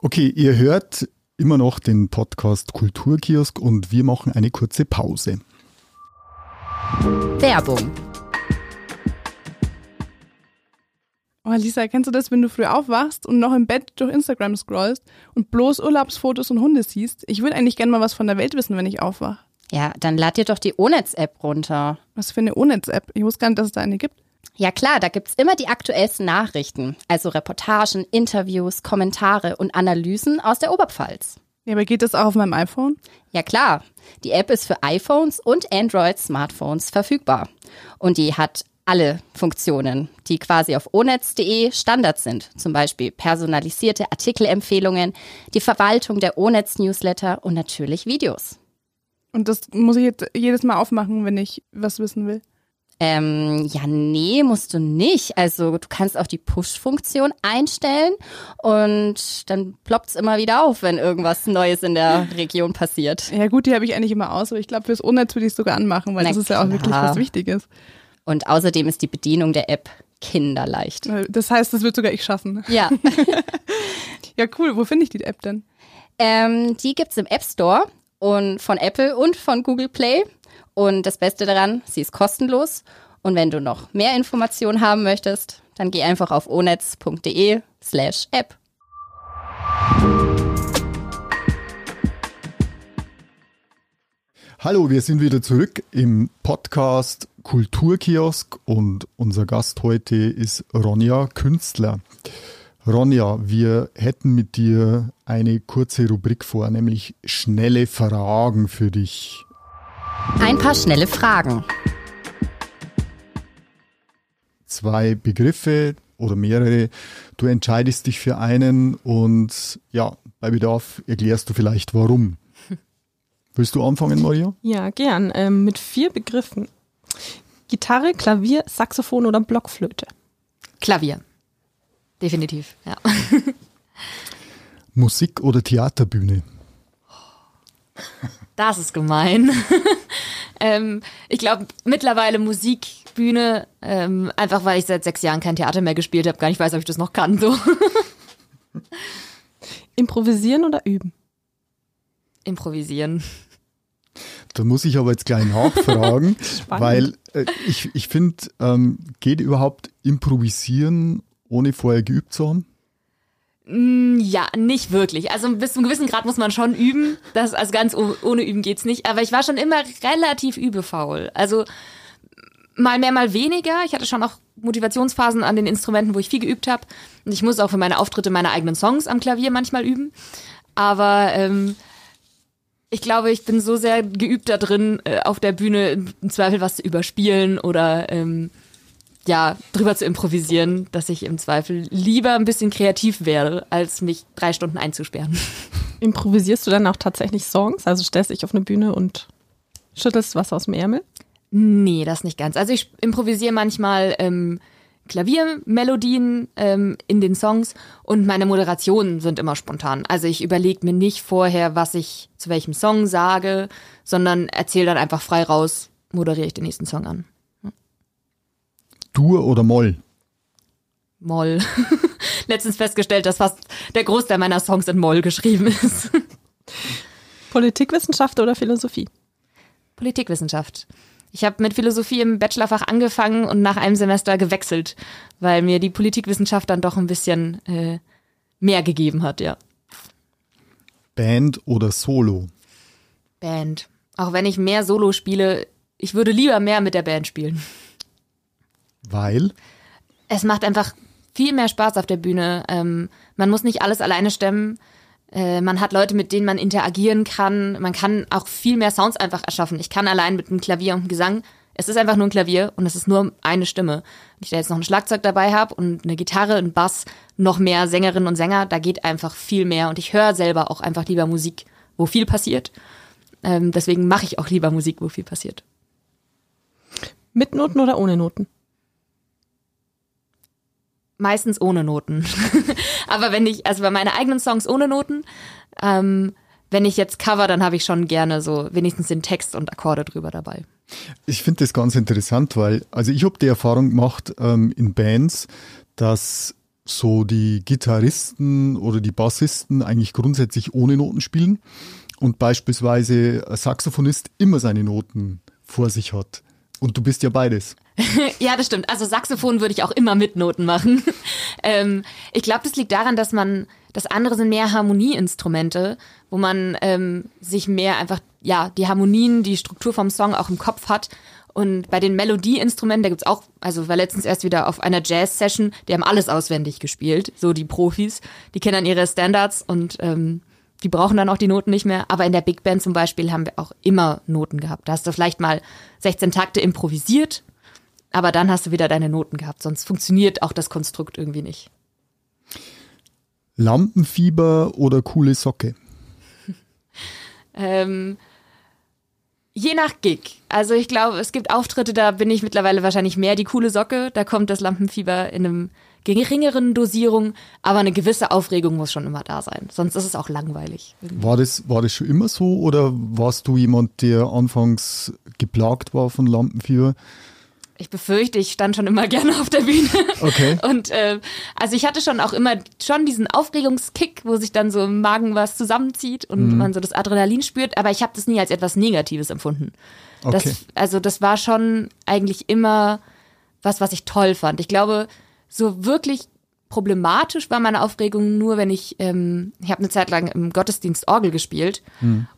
Okay, ihr hört immer noch den Podcast Kulturkiosk und wir machen eine kurze Pause. Werbung Oh, Lisa, kennst du das, wenn du früh aufwachst und noch im Bett durch Instagram scrollst und bloß Urlaubsfotos und Hunde siehst? Ich würde eigentlich gerne mal was von der Welt wissen, wenn ich aufwache. Ja, dann lad dir doch die Onetz-App runter. Was für eine Onetz-App? Ich wusste gar nicht, dass es da eine gibt. Ja klar, da gibt's immer die aktuellsten Nachrichten, also Reportagen, Interviews, Kommentare und Analysen aus der Oberpfalz. Ja, aber geht das auch auf meinem iPhone? Ja klar, die App ist für iPhones und Android-Smartphones verfügbar. Und die hat alle Funktionen, die quasi auf onetz.de Standard sind. Zum Beispiel personalisierte Artikelempfehlungen, die Verwaltung der Onetz-Newsletter und natürlich Videos. Und das muss ich jetzt jedes Mal aufmachen, wenn ich was wissen will? Ähm, ja, nee, musst du nicht. Also du kannst auch die Push-Funktion einstellen und dann ploppt es immer wieder auf, wenn irgendwas Neues in der Region passiert. Ja gut, die habe ich eigentlich immer aus, aber ich glaube, fürs Unnetz würde ich es sogar anmachen, weil Na das ist ja auch wirklich was Wichtiges. Und außerdem ist die Bedienung der App kinderleicht. Das heißt, das wird sogar ich schaffen. Ja. ja, cool. Wo finde ich die App denn? Ähm, die gibt's im App Store und von Apple und von Google Play. Und das Beste daran, sie ist kostenlos. Und wenn du noch mehr Informationen haben möchtest, dann geh einfach auf onetz.de slash app. Hallo, wir sind wieder zurück im Podcast Kulturkiosk und unser Gast heute ist Ronja Künstler. Ronja, wir hätten mit dir eine kurze Rubrik vor, nämlich schnelle Fragen für dich. Ein paar schnelle Fragen. Zwei Begriffe oder mehrere. Du entscheidest dich für einen und ja, bei Bedarf erklärst du vielleicht warum. Willst du anfangen, Maria? Ja, gern. Ähm, mit vier Begriffen. Gitarre, Klavier, Saxophon oder Blockflöte? Klavier. Definitiv, ja. Musik oder Theaterbühne? Das ist gemein. ähm, ich glaube mittlerweile Musikbühne, ähm, einfach weil ich seit sechs Jahren kein Theater mehr gespielt habe, gar nicht weiß, ob ich das noch kann. So. Improvisieren oder üben? Improvisieren. Da muss ich aber jetzt gleich nachfragen, weil äh, ich, ich finde, ähm, geht überhaupt improvisieren, ohne vorher geübt zu haben? Mm, Ja, nicht wirklich. Also bis zu einem gewissen Grad muss man schon üben. Das, also ganz oh- ohne Üben geht's nicht. Aber ich war schon immer relativ übefaul. Also mal mehr, mal weniger. Ich hatte schon auch Motivationsphasen an den Instrumenten, wo ich viel geübt habe. Und ich muss auch für meine Auftritte meine eigenen Songs am Klavier manchmal üben. Aber ähm, ich glaube, ich bin so sehr geübt da drin, äh, auf der Bühne im Zweifel was zu überspielen oder ähm, ja, drüber zu improvisieren, dass ich im Zweifel lieber ein bisschen kreativ wäre, als mich drei Stunden einzusperren. Improvisierst du dann auch tatsächlich Songs? Also stellst dich auf eine Bühne und schüttelst was aus dem Ärmel? Nee, das nicht ganz. Also ich improvisiere manchmal ähm, Klaviermelodien ähm, in den Songs und meine Moderationen sind immer spontan. Also ich überlege mir nicht vorher, was ich zu welchem Song sage, sondern erzähle dann einfach frei raus, moderiere ich den nächsten Song an. Dur oder Moll? Moll. Letztens festgestellt, dass fast der Großteil meiner Songs in Moll geschrieben ist. Politikwissenschaft oder Philosophie? Politikwissenschaft. Ich habe mit Philosophie im Bachelorfach angefangen und nach einem Semester gewechselt, weil mir die Politikwissenschaft dann doch ein bisschen äh, mehr gegeben hat, ja. Band oder Solo? Band. Auch wenn ich mehr Solo spiele, ich würde lieber mehr mit der Band spielen. Weil? Es macht einfach viel mehr Spaß auf der Bühne. Ähm, man muss nicht alles alleine stemmen. Äh, man hat Leute, mit denen man interagieren kann. Man kann auch viel mehr Sounds einfach erschaffen. Ich kann allein mit einem Klavier und einem Gesang. Es ist einfach nur ein Klavier und es ist nur eine Stimme. Wenn ich da jetzt noch ein Schlagzeug dabei habe und eine Gitarre, einen Bass, noch mehr Sängerinnen und Sänger, da geht einfach viel mehr. Und ich höre selber auch einfach lieber Musik, wo viel passiert. Ähm, deswegen mache ich auch lieber Musik, wo viel passiert. Mit Noten oder ohne Noten? Meistens ohne Noten. Aber wenn ich, also bei meinen eigenen Songs ohne Noten, ähm, wenn ich jetzt cover, dann habe ich schon gerne so wenigstens den Text und Akkorde drüber dabei. Ich finde das ganz interessant, weil, also ich habe die Erfahrung gemacht ähm, in Bands, dass so die Gitarristen oder die Bassisten eigentlich grundsätzlich ohne Noten spielen und beispielsweise ein Saxophonist immer seine Noten vor sich hat. Und du bist ja beides. ja, das stimmt. Also Saxophon würde ich auch immer mit Noten machen. ähm, ich glaube, das liegt daran, dass man, das andere sind mehr Harmonieinstrumente, wo man ähm, sich mehr einfach, ja, die Harmonien, die Struktur vom Song auch im Kopf hat. Und bei den Melodieinstrumenten, da gibt's auch, also war letztens erst wieder auf einer Jazz-Session, die haben alles auswendig gespielt, so die Profis, die kennen dann ihre Standards und ähm, die brauchen dann auch die Noten nicht mehr. Aber in der Big Band zum Beispiel haben wir auch immer Noten gehabt. Da hast du vielleicht mal 16 Takte improvisiert, aber dann hast du wieder deine Noten gehabt. Sonst funktioniert auch das Konstrukt irgendwie nicht. Lampenfieber oder coole Socke? Ähm, je nach Gig. Also ich glaube, es gibt Auftritte, da bin ich mittlerweile wahrscheinlich mehr die coole Socke. Da kommt das Lampenfieber in einem geringeren Dosierung, aber eine gewisse Aufregung muss schon immer da sein. Sonst ist es auch langweilig. War das, war das schon immer so oder warst du jemand, der anfangs geplagt war von Lampenfieber? Ich befürchte, ich stand schon immer gerne auf der Bühne. Okay. Und äh, also ich hatte schon auch immer schon diesen Aufregungskick, wo sich dann so im Magen was zusammenzieht und man so das Adrenalin spürt, aber ich habe das nie als etwas Negatives empfunden. Okay. Das, also das war schon eigentlich immer was, was ich toll fand. Ich glaube, so wirklich problematisch war meine Aufregung nur, wenn ich, ähm, ich habe eine Zeit lang im Gottesdienst Orgel gespielt.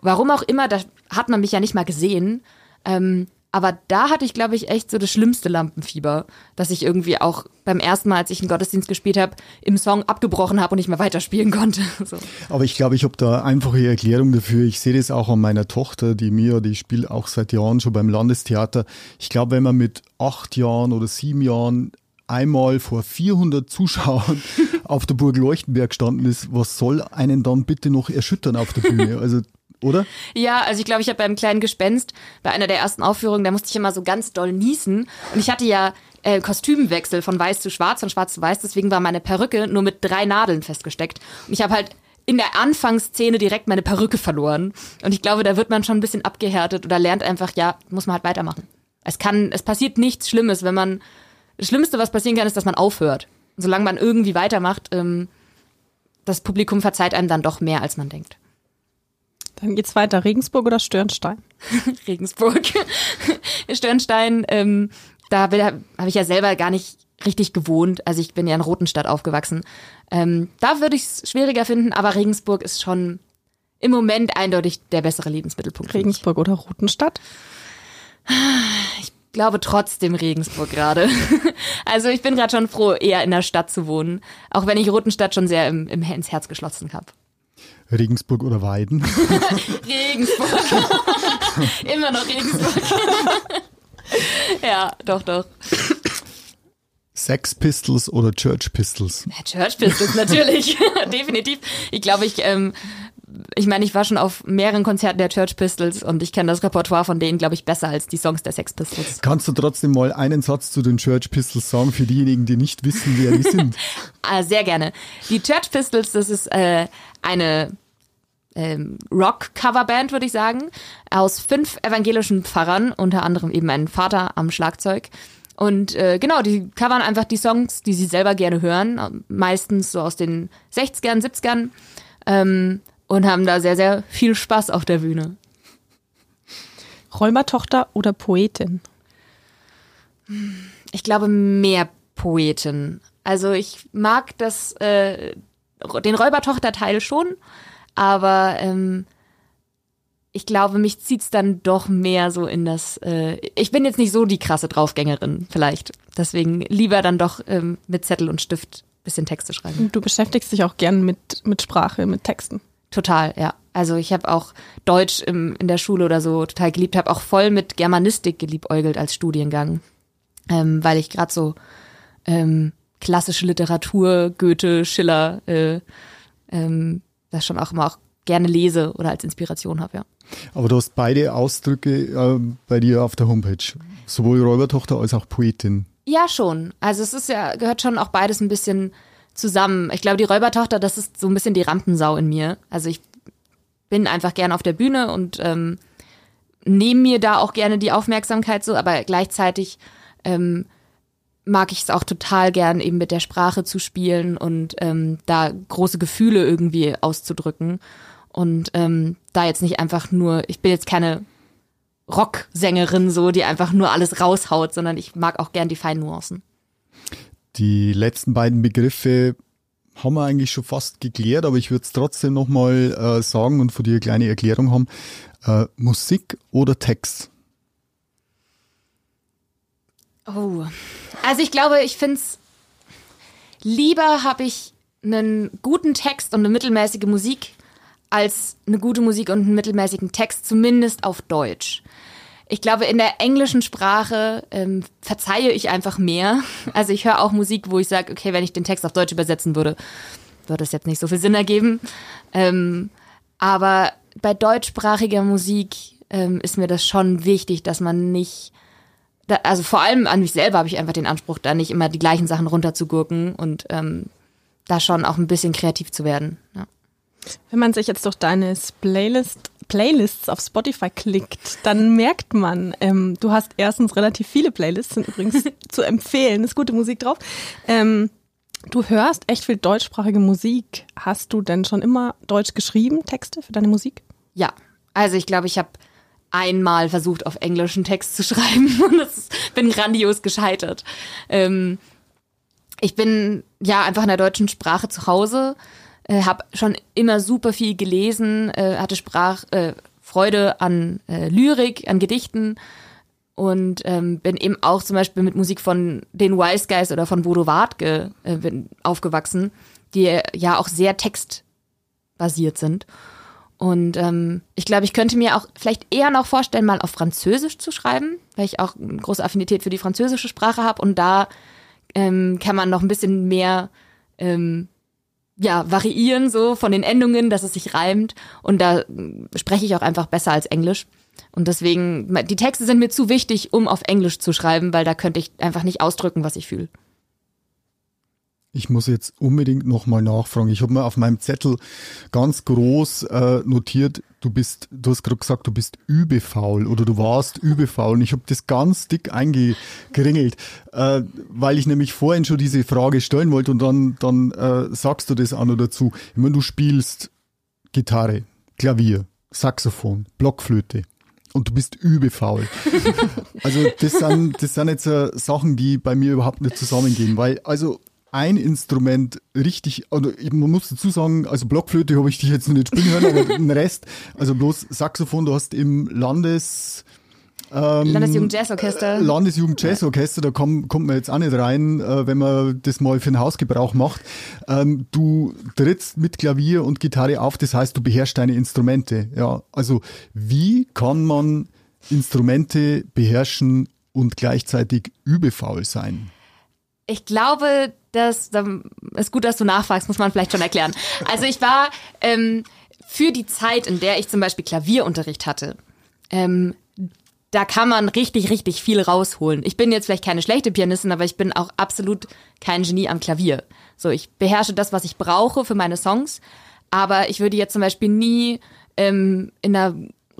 Warum auch immer, da hat man mich ja nicht mal gesehen. Ähm, aber da hatte ich, glaube ich, echt so das schlimmste Lampenfieber, dass ich irgendwie auch beim ersten Mal, als ich einen Gottesdienst gespielt habe, im Song abgebrochen habe und nicht mehr weiterspielen konnte. So. Aber ich glaube, ich habe da einfache Erklärung dafür. Ich sehe das auch an meiner Tochter, die Mia, die spielt auch seit Jahren schon beim Landestheater. Ich glaube, wenn man mit acht Jahren oder sieben Jahren einmal vor 400 Zuschauern auf der Burg Leuchtenberg standen ist, was soll einen dann bitte noch erschüttern auf der Bühne? Also oder? Ja, also ich glaube, ich habe beim kleinen Gespenst, bei einer der ersten Aufführungen, da musste ich immer so ganz doll niesen. Und ich hatte ja äh, Kostümwechsel von weiß zu schwarz, von schwarz zu weiß, deswegen war meine Perücke nur mit drei Nadeln festgesteckt. Und ich habe halt in der Anfangsszene direkt meine Perücke verloren. Und ich glaube, da wird man schon ein bisschen abgehärtet oder lernt einfach, ja, muss man halt weitermachen. Es kann, es passiert nichts Schlimmes, wenn man, das Schlimmste, was passieren kann, ist, dass man aufhört. Solange man irgendwie weitermacht, ähm, das Publikum verzeiht einem dann doch mehr, als man denkt. Dann geht's weiter. Regensburg oder Störnstein? Regensburg. Störnstein, ähm, da habe ich ja selber gar nicht richtig gewohnt. Also ich bin ja in Rotenstadt aufgewachsen. Ähm, da würde ich es schwieriger finden, aber Regensburg ist schon im Moment eindeutig der bessere Lebensmittelpunkt. Regensburg oder Rotenstadt? Ich glaube trotzdem Regensburg gerade. also ich bin gerade schon froh, eher in der Stadt zu wohnen, auch wenn ich Rotenstadt schon sehr im, im ins Herz geschlossen habe. Regensburg oder Weiden? Regensburg. Immer noch Regensburg. ja, doch, doch. Sex Pistols oder Church Pistols? Ja, Church Pistols, natürlich. Definitiv. Ich glaube, ich, ähm, ich meine, ich war schon auf mehreren Konzerten der Church Pistols und ich kenne das Repertoire von denen, glaube ich, besser als die Songs der Sex Pistols. Kannst du trotzdem mal einen Satz zu den Church Pistols sagen für diejenigen, die nicht wissen, wer die sind? ah, sehr gerne. Die Church Pistols, das ist äh, eine ähm, Rock-Coverband, würde ich sagen, aus fünf evangelischen Pfarrern, unter anderem eben ein Vater am Schlagzeug. Und äh, genau, die covern einfach die Songs, die sie selber gerne hören, meistens so aus den 60ern, 70ern ähm, und haben da sehr, sehr viel Spaß auf der Bühne. Räubertochter oder Poetin? Ich glaube mehr Poetin. Also ich mag das, äh, den Räubertochter-Teil schon, aber ähm, ich glaube, mich zieht's dann doch mehr so in das. Äh, ich bin jetzt nicht so die krasse Draufgängerin, vielleicht. Deswegen lieber dann doch ähm, mit Zettel und Stift bisschen Texte schreiben. Du beschäftigst dich auch gern mit, mit Sprache, mit Texten. Total, ja. Also ich habe auch Deutsch im, in der Schule oder so total geliebt, habe auch voll mit Germanistik geliebäugelt als Studiengang, ähm, weil ich gerade so ähm, klassische Literatur, Goethe, Schiller, äh, ähm, das schon auch immer auch gerne lese oder als Inspiration habe, ja. Aber du hast beide Ausdrücke äh, bei dir auf der Homepage, sowohl Räubertochter als auch Poetin. Ja, schon. Also es ist ja, gehört schon auch beides ein bisschen zusammen. Ich glaube, die Räubertochter, das ist so ein bisschen die Rampensau in mir. Also ich bin einfach gerne auf der Bühne und ähm, nehme mir da auch gerne die Aufmerksamkeit so, aber gleichzeitig ähm, mag ich es auch total gern, eben mit der Sprache zu spielen und ähm, da große Gefühle irgendwie auszudrücken. Und ähm, da jetzt nicht einfach nur, ich bin jetzt keine Rocksängerin so, die einfach nur alles raushaut, sondern ich mag auch gern die feinen Nuancen. Die letzten beiden Begriffe haben wir eigentlich schon fast geklärt, aber ich würde es trotzdem nochmal äh, sagen und von dir eine kleine Erklärung haben. Äh, Musik oder Text? Oh, also ich glaube, ich finde es lieber habe ich einen guten Text und eine mittelmäßige Musik als eine gute Musik und einen mittelmäßigen Text, zumindest auf Deutsch. Ich glaube, in der englischen Sprache ähm, verzeihe ich einfach mehr. Also ich höre auch Musik, wo ich sage, okay, wenn ich den Text auf Deutsch übersetzen würde, würde es jetzt nicht so viel Sinn ergeben. Ähm, aber bei deutschsprachiger Musik ähm, ist mir das schon wichtig, dass man nicht, da, also vor allem an mich selber habe ich einfach den Anspruch, da nicht immer die gleichen Sachen runterzugurken und ähm, da schon auch ein bisschen kreativ zu werden. Ja. Wenn man sich jetzt durch deine Playlist, Playlists auf Spotify klickt, dann merkt man, ähm, du hast erstens relativ viele Playlists, sind übrigens zu empfehlen, ist gute Musik drauf. Ähm, du hörst echt viel deutschsprachige Musik. Hast du denn schon immer deutsch geschrieben, Texte für deine Musik? Ja, also ich glaube, ich habe einmal versucht, auf englischen Text zu schreiben und das bin grandios gescheitert. Ähm, ich bin ja einfach in der deutschen Sprache zu Hause äh, habe schon immer super viel gelesen, äh, hatte Sprach, äh, Freude an äh, Lyrik, an Gedichten und ähm, bin eben auch zum Beispiel mit Musik von den Wise Guys oder von Bodo Wartke äh, aufgewachsen, die ja auch sehr textbasiert sind. Und ähm, ich glaube, ich könnte mir auch vielleicht eher noch vorstellen, mal auf Französisch zu schreiben, weil ich auch eine große Affinität für die französische Sprache habe und da ähm, kann man noch ein bisschen mehr ähm, ja, variieren so von den Endungen, dass es sich reimt und da spreche ich auch einfach besser als Englisch. Und deswegen, die Texte sind mir zu wichtig, um auf Englisch zu schreiben, weil da könnte ich einfach nicht ausdrücken, was ich fühle. Ich muss jetzt unbedingt nochmal nachfragen. Ich habe mir auf meinem Zettel ganz groß äh, notiert, du bist, du hast gerade gesagt, du bist übefaul oder du warst übefaul. Und ich habe das ganz dick eingeringelt, äh, weil ich nämlich vorhin schon diese Frage stellen wollte und dann, dann äh, sagst du das an oder dazu. Ich meine, du spielst Gitarre, Klavier, Saxophon, Blockflöte und du bist übefaul. also das sind, das sind jetzt äh, Sachen, die bei mir überhaupt nicht zusammengehen, weil also ein Instrument richtig, also man muss dazu sagen, also Blockflöte habe ich dich jetzt noch nicht spielen hören, aber den Rest, also bloß Saxophon, du hast im Landes... Ähm, Landesjugend Jazzorchester. Äh, Landesjugend Jazzorchester, da komm, kommt man jetzt auch nicht rein, äh, wenn man das mal für den Hausgebrauch macht. Ähm, du trittst mit Klavier und Gitarre auf, das heißt, du beherrschst deine Instrumente. Ja, also wie kann man Instrumente beherrschen und gleichzeitig übefaul sein? Ich glaube, das ist gut, dass du nachfragst, muss man vielleicht schon erklären. Also ich war ähm, für die Zeit, in der ich zum Beispiel Klavierunterricht hatte, ähm, da kann man richtig, richtig viel rausholen. Ich bin jetzt vielleicht keine schlechte Pianistin, aber ich bin auch absolut kein Genie am Klavier. So, ich beherrsche das, was ich brauche für meine Songs, aber ich würde jetzt zum Beispiel nie ähm, in einer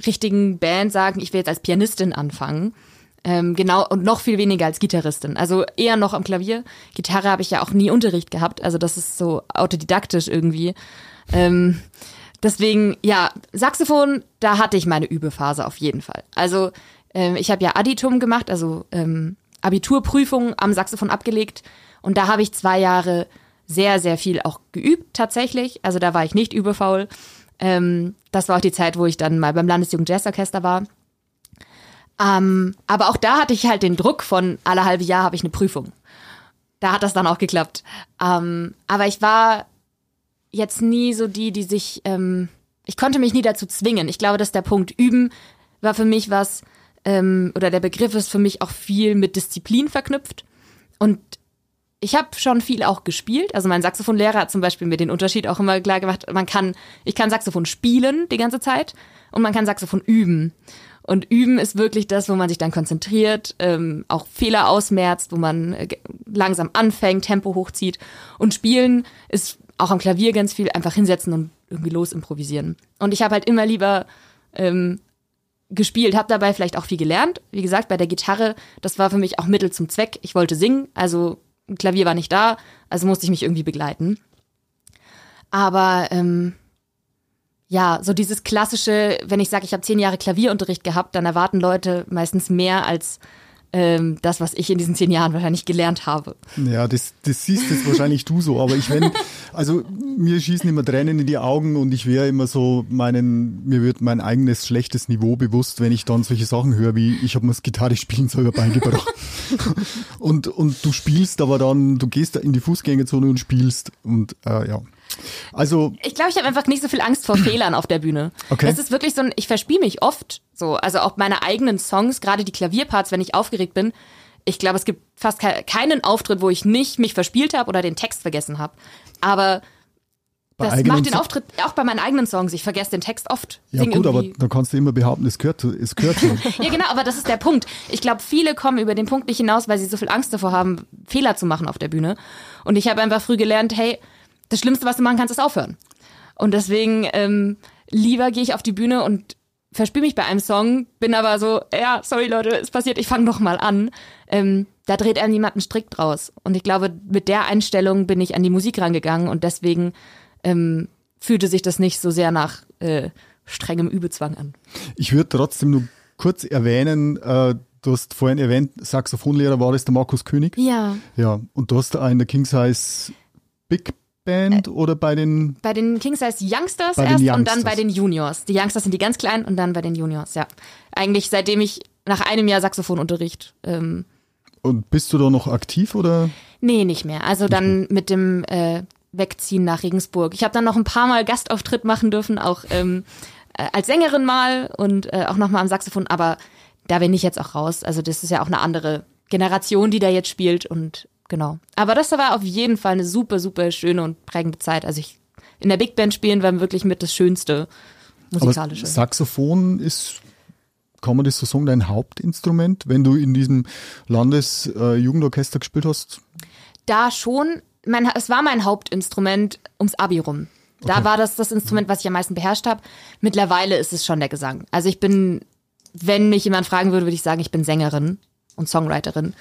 richtigen Band sagen, ich will jetzt als Pianistin anfangen. Ähm, genau, und noch viel weniger als Gitarristin. Also eher noch am Klavier. Gitarre habe ich ja auch nie Unterricht gehabt. Also das ist so autodidaktisch irgendwie. Ähm, deswegen, ja, Saxophon, da hatte ich meine Übephase auf jeden Fall. Also ähm, ich habe ja Additum gemacht, also ähm, Abiturprüfungen am Saxophon abgelegt. Und da habe ich zwei Jahre sehr, sehr viel auch geübt tatsächlich. Also da war ich nicht überfaul. Ähm, das war auch die Zeit, wo ich dann mal beim Landesjugend Jazzorchester war. Ähm, aber auch da hatte ich halt den Druck von alle halbe Jahr habe ich eine Prüfung. Da hat das dann auch geklappt. Ähm, aber ich war jetzt nie so die, die sich, ähm, ich konnte mich nie dazu zwingen. Ich glaube, dass der Punkt üben war für mich was, ähm, oder der Begriff ist für mich auch viel mit Disziplin verknüpft. Und ich habe schon viel auch gespielt. Also mein Saxophonlehrer hat zum Beispiel mir den Unterschied auch immer klar gemacht. Man kann, ich kann Saxophon spielen die ganze Zeit und man kann Saxophon üben. Und üben ist wirklich das, wo man sich dann konzentriert, ähm, auch Fehler ausmerzt, wo man äh, langsam anfängt, Tempo hochzieht. Und spielen ist auch am Klavier ganz viel einfach hinsetzen und irgendwie los improvisieren. Und ich habe halt immer lieber ähm, gespielt, habe dabei vielleicht auch viel gelernt. Wie gesagt, bei der Gitarre, das war für mich auch Mittel zum Zweck. Ich wollte singen, also Klavier war nicht da, also musste ich mich irgendwie begleiten. Aber ähm, ja, so dieses klassische, wenn ich sage, ich habe zehn Jahre Klavierunterricht gehabt, dann erwarten Leute meistens mehr als ähm, das, was ich in diesen zehn Jahren wahrscheinlich gelernt habe. Ja, das, das siehst jetzt wahrscheinlich du so, aber ich wenn, also mir schießen immer Tränen in die Augen und ich wäre immer so meinen, mir wird mein eigenes schlechtes Niveau bewusst, wenn ich dann solche Sachen höre, wie ich habe mir das Gitarre spielen selber beigebracht. und, und du spielst aber dann, du gehst da in die Fußgängerzone und spielst und äh, ja. Also ich glaube, ich habe einfach nicht so viel Angst vor Fehlern auf der Bühne. Okay. Es ist wirklich so ein, ich verspiele mich oft so, also auch meine eigenen Songs, gerade die Klavierparts, wenn ich aufgeregt bin. Ich glaube, es gibt fast ke keinen Auftritt, wo ich nicht mich verspielt habe oder den Text vergessen habe. Aber das macht den Auftritt auch bei meinen eigenen Songs. Ich vergesse den Text oft. Ja gut, aber dann kannst du immer behaupten, es gehört, es gehört schon. ja genau, aber das ist der Punkt. Ich glaube, viele kommen über den Punkt nicht hinaus, weil sie so viel Angst davor haben, Fehler zu machen auf der Bühne. Und ich habe einfach früh gelernt, hey, das Schlimmste, was du machen kannst, ist aufhören. Und deswegen ähm, lieber gehe ich auf die Bühne und verspiele mich bei einem Song, bin aber so, ja, sorry Leute, es passiert, ich fange noch mal an. Ähm, da dreht einem niemand einen Strick draus. Und ich glaube, mit der Einstellung bin ich an die Musik rangegangen und deswegen ähm, fühlte sich das nicht so sehr nach äh, strengem Übezwang an. Ich würde trotzdem nur kurz erwähnen, äh, du hast vorhin erwähnt, Saxophonlehrer war das der Markus König. Ja. Ja, und du hast da in der King Size Big Band äh, oder bei den? Bei den King Size Youngsters erst Youngsters. und dann bei den Juniors. Die Youngsters sind die ganz kleinen und dann bei den Juniors, ja. Eigentlich seitdem ich nach einem Jahr Saxophonunterricht. Ähm, und bist du da noch aktiv oder? Nee, nicht mehr. Also dann mit dem äh, Wegziehen nach Regensburg. Ich habe dann noch ein paar Mal Gastauftritt machen dürfen, auch ähm, äh, als Sängerin mal und äh, auch nochmal am Saxophon, aber da bin ich jetzt auch raus. Also das ist ja auch eine andere Generation, die da jetzt spielt und genau. Aber das war auf jeden Fall eine super, super schöne und prägende Zeit. Also ich in der Big Band spielen war wirklich mit das Schönste musikalische. Aber Saxophon ist kann man das so sagen, dein Hauptinstrument, wenn du in diesem Landesjugendorchester äh, gespielt hast? Da schon. Mein, es war mein Hauptinstrument ums Abi rum. Da okay. war das das Instrument, was ich am meisten beherrscht habe. Mittlerweile ist es schon der Gesang. Also ich bin, wenn mich jemand fragen würde, würde ich sagen, ich bin Sängerin und Songwriterin,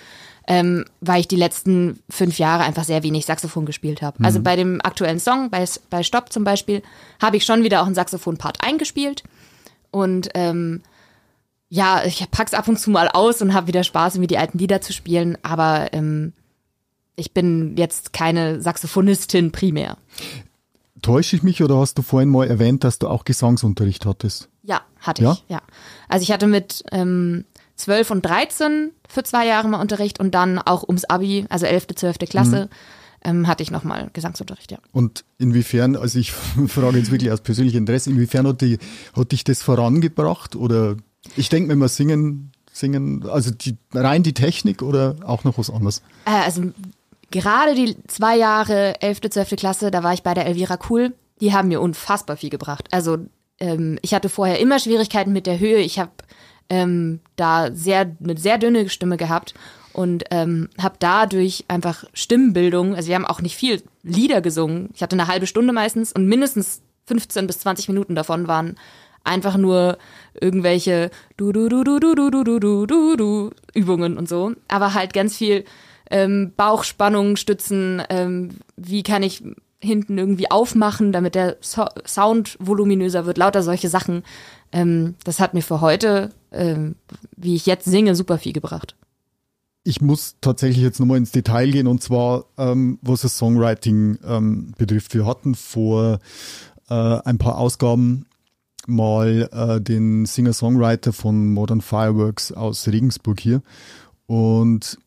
ähm, weil ich die letzten fünf Jahre einfach sehr wenig Saxophon gespielt habe. Also mhm. Also bei dem aktuellen Song, bei, bei Stopp zum Beispiel, habe ich schon wieder auch einen Saxophon-Part eingespielt. Und ähm, ja, ich pack's ab und zu mal aus und habe wieder Spaß, mir die alten Lieder zu spielen, aber ähm, ich bin jetzt keine Saxophonistin primär. Täusche ich mich oder hast du vorhin mal erwähnt, dass du auch Gesangsunterricht hattest? Ja, hatte ja? ich, ja. Also ich hatte mit ähm, 12 und 13 für zwei Jahre mal Unterricht und dann auch ums Abi, also 11., 12. Klasse, mhm. ähm, hatte ich nochmal Gesangsunterricht, ja. Und inwiefern, also ich frage jetzt wirklich aus persönlichem Interesse, inwiefern hat, die, hat dich das vorangebracht oder ich denke, wenn wir singen, singen, also die, rein die Technik oder auch noch was anderes? Äh, also gerade die zwei Jahre, 11., 12. Klasse, da war ich bei der Elvira Cool, die haben mir unfassbar viel gebracht. Also ähm, ich hatte vorher immer Schwierigkeiten mit der Höhe. Ich habe ähm, da sehr eine sehr dünne Stimme gehabt und ähm, habe dadurch einfach Stimmbildung, also wir haben auch nicht viel Lieder gesungen. Ich hatte eine halbe Stunde meistens und mindestens 15 bis 20 Minuten davon waren einfach nur irgendwelche du du du du du du du du du du du Übungen und so, aber halt ganz viel ähm, Bauchspannung stützen, ähm, wie kann ich hinten irgendwie aufmachen, damit der so Sound voluminöser wird, lauter solche Sachen. Ähm, das hat mir für heute, ähm, wie ich jetzt singe, super viel gebracht. Ich muss tatsächlich jetzt nochmal ins Detail gehen und zwar, ähm, was das Songwriting ähm, betrifft. Wir hatten vor äh, ein paar Ausgaben mal äh, den Singer-Songwriter von Modern Fireworks aus Regensburg hier. Und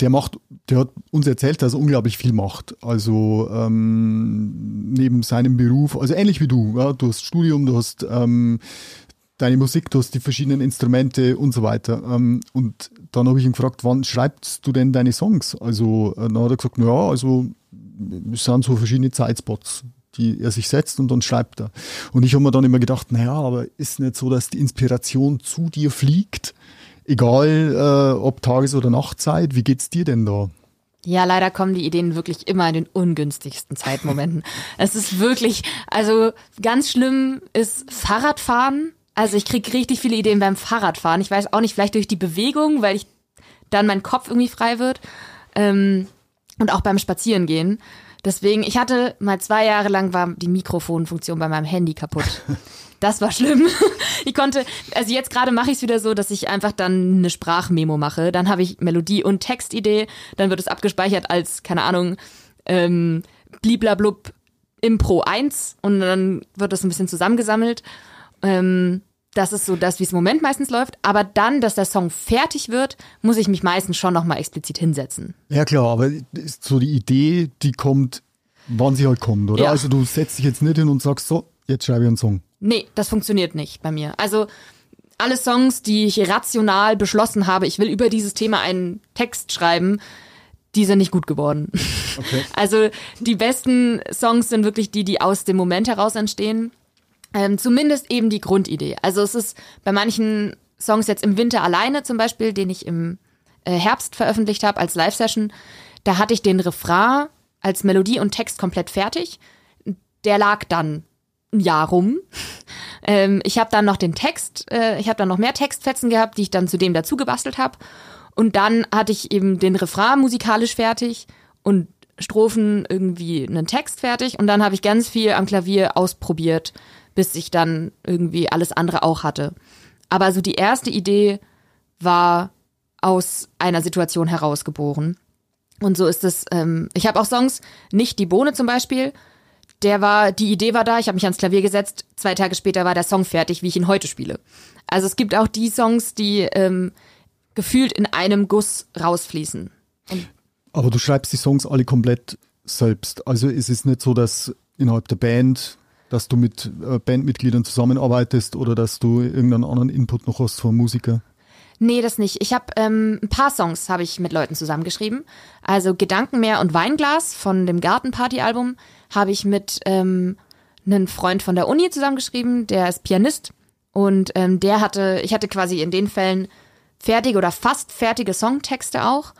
der macht, der hat uns erzählt, dass er unglaublich viel macht. Also ähm, neben seinem Beruf, also ähnlich wie du, ja, du hast Studium, du hast ähm, deine Musik, du hast die verschiedenen Instrumente und so weiter. Ähm, und dann habe ich ihn gefragt, wann schreibst du denn deine Songs? Also äh, dann hat er gesagt, ja, also es sind so verschiedene Zeitspots die er sich setzt und dann schreibt er. Und ich habe mir dann immer gedacht, naja, aber ist nicht so, dass die Inspiration zu dir fliegt, egal äh, ob Tages- oder Nachtzeit. Wie geht's dir denn da? Ja, leider kommen die Ideen wirklich immer in den ungünstigsten Zeitmomenten. es ist wirklich, also ganz schlimm ist Fahrradfahren. Also ich kriege richtig viele Ideen beim Fahrradfahren. Ich weiß auch nicht, vielleicht durch die Bewegung, weil ich dann mein Kopf irgendwie frei wird. Ähm, und auch beim Spazierengehen. Deswegen, ich hatte mal zwei Jahre lang war die Mikrofonfunktion bei meinem Handy kaputt. Das war schlimm. Ich konnte, also jetzt gerade mache ich es wieder so, dass ich einfach dann eine Sprachmemo mache. Dann habe ich Melodie und Textidee. Dann wird es abgespeichert als, keine Ahnung, ähm, bliblablub Impro 1 und dann wird das ein bisschen zusammengesammelt. Ähm, das ist so das, wie es im Moment meistens läuft. Aber dann, dass der Song fertig wird, muss ich mich meistens schon nochmal explizit hinsetzen. Ja klar, aber so die Idee, die kommt, wann sie halt kommt, oder? Ja. Also du setzt dich jetzt nicht hin und sagst so, jetzt schreibe ich einen Song. Nee, das funktioniert nicht bei mir. Also alle Songs, die ich rational beschlossen habe, ich will über dieses Thema einen Text schreiben, die sind nicht gut geworden. Okay. Also die besten Songs sind wirklich die, die aus dem Moment heraus entstehen. Ähm, zumindest eben die Grundidee. Also es ist bei manchen Songs jetzt im Winter alleine zum Beispiel, den ich im äh, Herbst veröffentlicht habe als Live-Session, da hatte ich den Refrain als Melodie und Text komplett fertig. Der lag dann ein Jahr rum. Ähm, ich habe dann noch den Text, äh, ich habe dann noch mehr Textfetzen gehabt, die ich dann zu dem dazu gebastelt habe. Und dann hatte ich eben den Refrain musikalisch fertig und Strophen irgendwie einen Text fertig. Und dann habe ich ganz viel am Klavier ausprobiert, bis ich dann irgendwie alles andere auch hatte. Aber so die erste Idee war aus einer Situation herausgeboren. Und so ist es. Ähm, ich habe auch Songs, nicht die Bohne zum Beispiel. Der war, die Idee war da, ich habe mich ans Klavier gesetzt, zwei Tage später war der Song fertig, wie ich ihn heute spiele. Also es gibt auch die Songs, die ähm, gefühlt in einem Guss rausfließen. Aber du schreibst die Songs alle komplett selbst. Also ist es nicht so, dass innerhalb der Band, dass du mit äh, Bandmitgliedern zusammenarbeitest oder dass du irgendeinen anderen Input noch hast von Musiker? Nee, das nicht. Ich habe ähm, ein paar Songs habe ich mit Leuten zusammengeschrieben. Also Gedankenmeer und Weinglas von dem Gartenparty-Album habe ich mit ähm, einem Freund von der Uni zusammengeschrieben, der ist Pianist und ähm, der hatte, ich hatte quasi in den Fällen fertige oder fast fertige Songtexte auch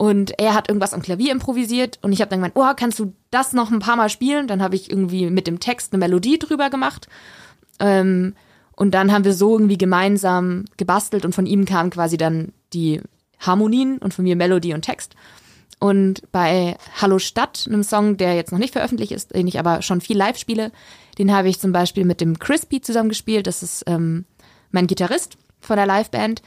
und er hat irgendwas am Klavier improvisiert und ich habe dann gemeint, oh, kannst du das noch ein paar Mal spielen? Dann habe ich irgendwie mit dem Text eine Melodie drüber gemacht. Ähm, und dann haben wir so irgendwie gemeinsam gebastelt und von ihm kamen quasi dann die Harmonien und von mir Melodie und Text. Und bei Hallo Stadt, einem Song, der jetzt noch nicht veröffentlicht ist, den ich aber schon viel live spiele, den habe ich zum Beispiel mit dem Crispy zusammengespielt. Das ist ähm, mein Gitarrist von der Liveband.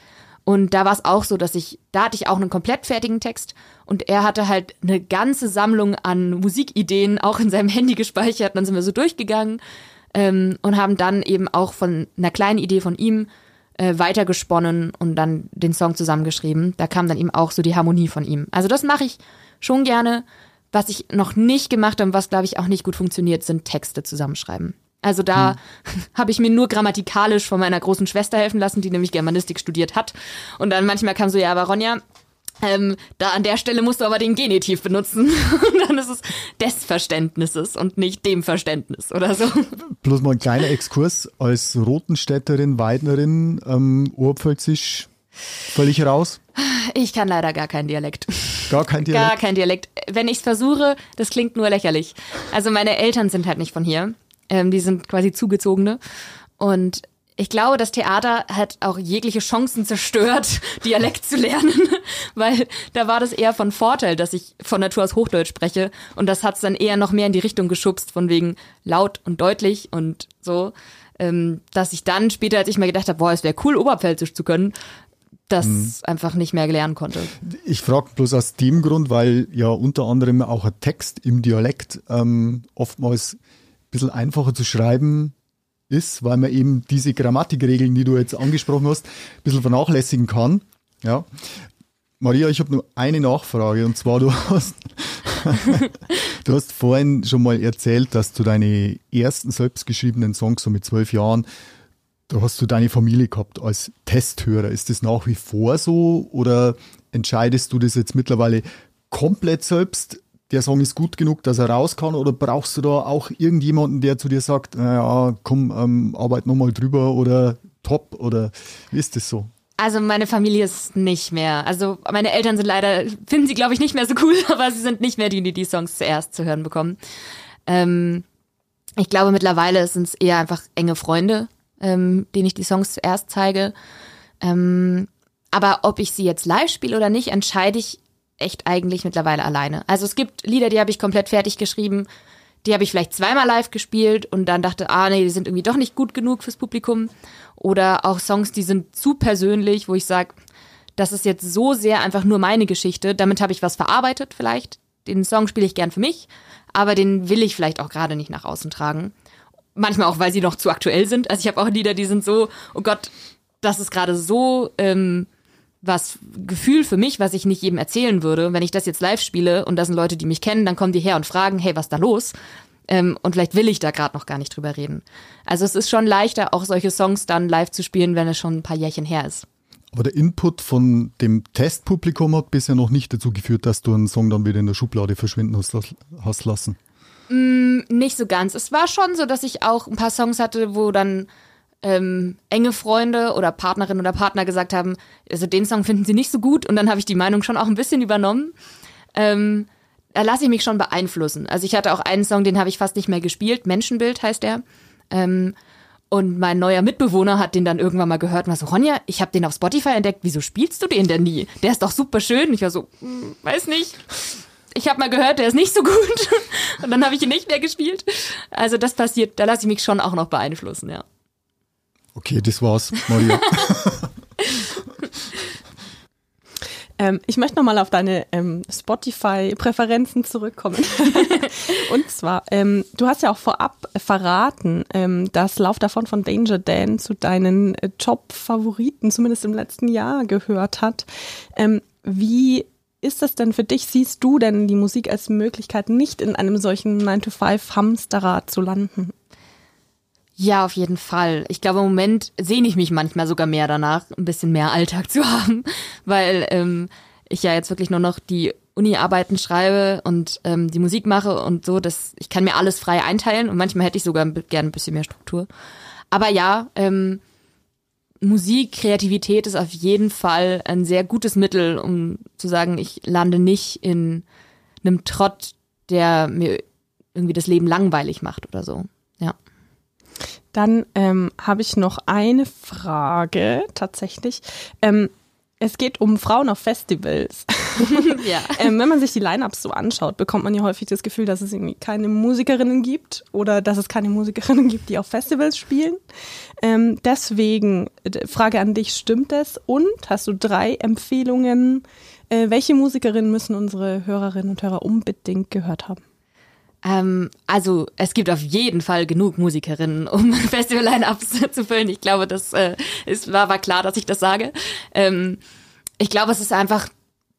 Und da war es auch so, dass ich, da hatte ich auch einen komplett fertigen Text und er hatte halt eine ganze Sammlung an Musikideen auch in seinem Handy gespeichert. Und dann sind wir so durchgegangen ähm, und haben dann eben auch von einer kleinen Idee von ihm äh, weitergesponnen und dann den Song zusammengeschrieben. Da kam dann eben auch so die Harmonie von ihm. Also das mache ich schon gerne. Was ich noch nicht gemacht habe, was glaube ich auch nicht gut funktioniert, sind Texte zusammenschreiben. Also da hm. habe ich mir nur grammatikalisch von meiner großen Schwester helfen lassen, die nämlich Germanistik studiert hat. Und dann manchmal kam so, ja, aber Ronja, ähm, da an der Stelle musst du aber den Genitiv benutzen. und dann ist es des Verständnisses und nicht dem Verständnis oder so. Bloß mal ein kleiner Exkurs. Als Rotenstädterin, Weidnerin, ähm, Urpfälzisch völlig raus? Ich kann leider gar keinen Dialekt. Gar kein Dialekt? Gar kein Dialekt. Wenn ich es versuche, das klingt nur lächerlich. Also meine Eltern sind halt nicht von hier. Ähm, die sind quasi zugezogene. Und ich glaube, das Theater hat auch jegliche Chancen zerstört, Dialekt zu lernen, weil da war das eher von Vorteil, dass ich von Natur aus Hochdeutsch spreche und das hat es dann eher noch mehr in die Richtung geschubst, von wegen laut und deutlich und so, ähm, dass ich dann später, als ich mir gedacht habe, boah, es wäre cool, Oberpfälzisch zu können, das mhm. einfach nicht mehr lernen konnte. Ich frage bloß aus dem Grund, weil ja unter anderem auch ein Text im Dialekt ähm, oftmals bisschen einfacher zu schreiben ist, weil man eben diese Grammatikregeln, die du jetzt angesprochen hast, ein bisschen vernachlässigen kann. Ja. Maria, ich habe nur eine Nachfrage und zwar du hast du hast vorhin schon mal erzählt, dass du deine ersten selbstgeschriebenen Songs so mit zwölf Jahren, da hast du deine Familie gehabt als Testhörer. Ist das nach wie vor so oder entscheidest du das jetzt mittlerweile komplett selbst der Song ist gut genug, dass er raus kann? Oder brauchst du da auch irgendjemanden, der zu dir sagt, naja, komm, ähm, arbeit nochmal drüber oder top? Oder wie ist das so? Also meine Familie ist nicht mehr. Also meine Eltern sind leider, finden sie glaube ich nicht mehr so cool, aber sie sind nicht mehr die, die die Songs zuerst zu hören bekommen. Ähm, ich glaube mittlerweile sind es eher einfach enge Freunde, ähm, denen ich die Songs zuerst zeige. Ähm, aber ob ich sie jetzt live spiele oder nicht, entscheide ich echt eigentlich mittlerweile alleine. Also es gibt Lieder, die habe ich komplett fertig geschrieben, die habe ich vielleicht zweimal live gespielt und dann dachte, ah nee, die sind irgendwie doch nicht gut genug fürs Publikum. Oder auch Songs, die sind zu persönlich, wo ich sage, das ist jetzt so sehr einfach nur meine Geschichte. Damit habe ich was verarbeitet vielleicht. Den Song spiele ich gern für mich, aber den will ich vielleicht auch gerade nicht nach außen tragen. Manchmal auch, weil sie noch zu aktuell sind. Also ich habe auch Lieder, die sind so, oh Gott, das ist gerade so ähm, was Gefühl für mich, was ich nicht jedem erzählen würde. Wenn ich das jetzt live spiele und das sind Leute, die mich kennen, dann kommen die her und fragen, hey, was ist da los? Ähm, und vielleicht will ich da gerade noch gar nicht drüber reden. Also es ist schon leichter, auch solche Songs dann live zu spielen, wenn es schon ein paar Jährchen her ist. Aber der Input von dem Testpublikum hat bisher noch nicht dazu geführt, dass du einen Song dann wieder in der Schublade verschwinden hast, hast lassen. Mm, nicht so ganz. Es war schon so, dass ich auch ein paar Songs hatte, wo dann ähm, enge Freunde oder Partnerin oder Partner gesagt haben, also den Song finden sie nicht so gut und dann habe ich die Meinung schon auch ein bisschen übernommen. Ähm, da lasse ich mich schon beeinflussen. Also ich hatte auch einen Song, den habe ich fast nicht mehr gespielt, Menschenbild heißt der. Ähm, und mein neuer Mitbewohner hat den dann irgendwann mal gehört und war so, Ronja, ich habe den auf Spotify entdeckt, wieso spielst du den denn nie? Der ist doch super schön. Ich war so, hm, weiß nicht. Ich habe mal gehört, der ist nicht so gut. Und dann habe ich ihn nicht mehr gespielt. Also das passiert, da lasse ich mich schon auch noch beeinflussen, ja. Okay, das war's, Maria. Ähm, ich möchte nochmal auf deine ähm, Spotify-Präferenzen zurückkommen. Und zwar, ähm, du hast ja auch vorab verraten, ähm, dass Lauf davon von Danger Dan zu deinen äh, Top-Favoriten, zumindest im letzten Jahr, gehört hat. Ähm, wie ist das denn für dich? Siehst du denn die Musik als Möglichkeit, nicht in einem solchen 9-to-5-Hamsterrad zu landen? Ja, auf jeden Fall. Ich glaube, im Moment sehne ich mich manchmal sogar mehr danach, ein bisschen mehr Alltag zu haben, weil ähm, ich ja jetzt wirklich nur noch die Uni-Arbeiten schreibe und ähm, die Musik mache und so, dass ich kann mir alles frei einteilen und manchmal hätte ich sogar gerne ein bisschen mehr Struktur. Aber ja, ähm, Musik, Kreativität ist auf jeden Fall ein sehr gutes Mittel, um zu sagen, ich lande nicht in einem Trott, der mir irgendwie das Leben langweilig macht oder so. Dann ähm, habe ich noch eine Frage tatsächlich. Ähm, es geht um Frauen auf Festivals. ja. ähm, wenn man sich die Line-Ups so anschaut, bekommt man ja häufig das Gefühl, dass es irgendwie keine Musikerinnen gibt oder dass es keine Musikerinnen gibt, die auf Festivals spielen. Ähm, deswegen Frage an dich, stimmt es? Und hast du drei Empfehlungen? Äh, welche Musikerinnen müssen unsere Hörerinnen und Hörer unbedingt gehört haben? Ähm, also es gibt auf jeden Fall genug Musikerinnen, um Festival-Line-Ups zu füllen. Ich glaube, das äh, ist, war, war klar, dass ich das sage. Ähm, ich glaube, es ist einfach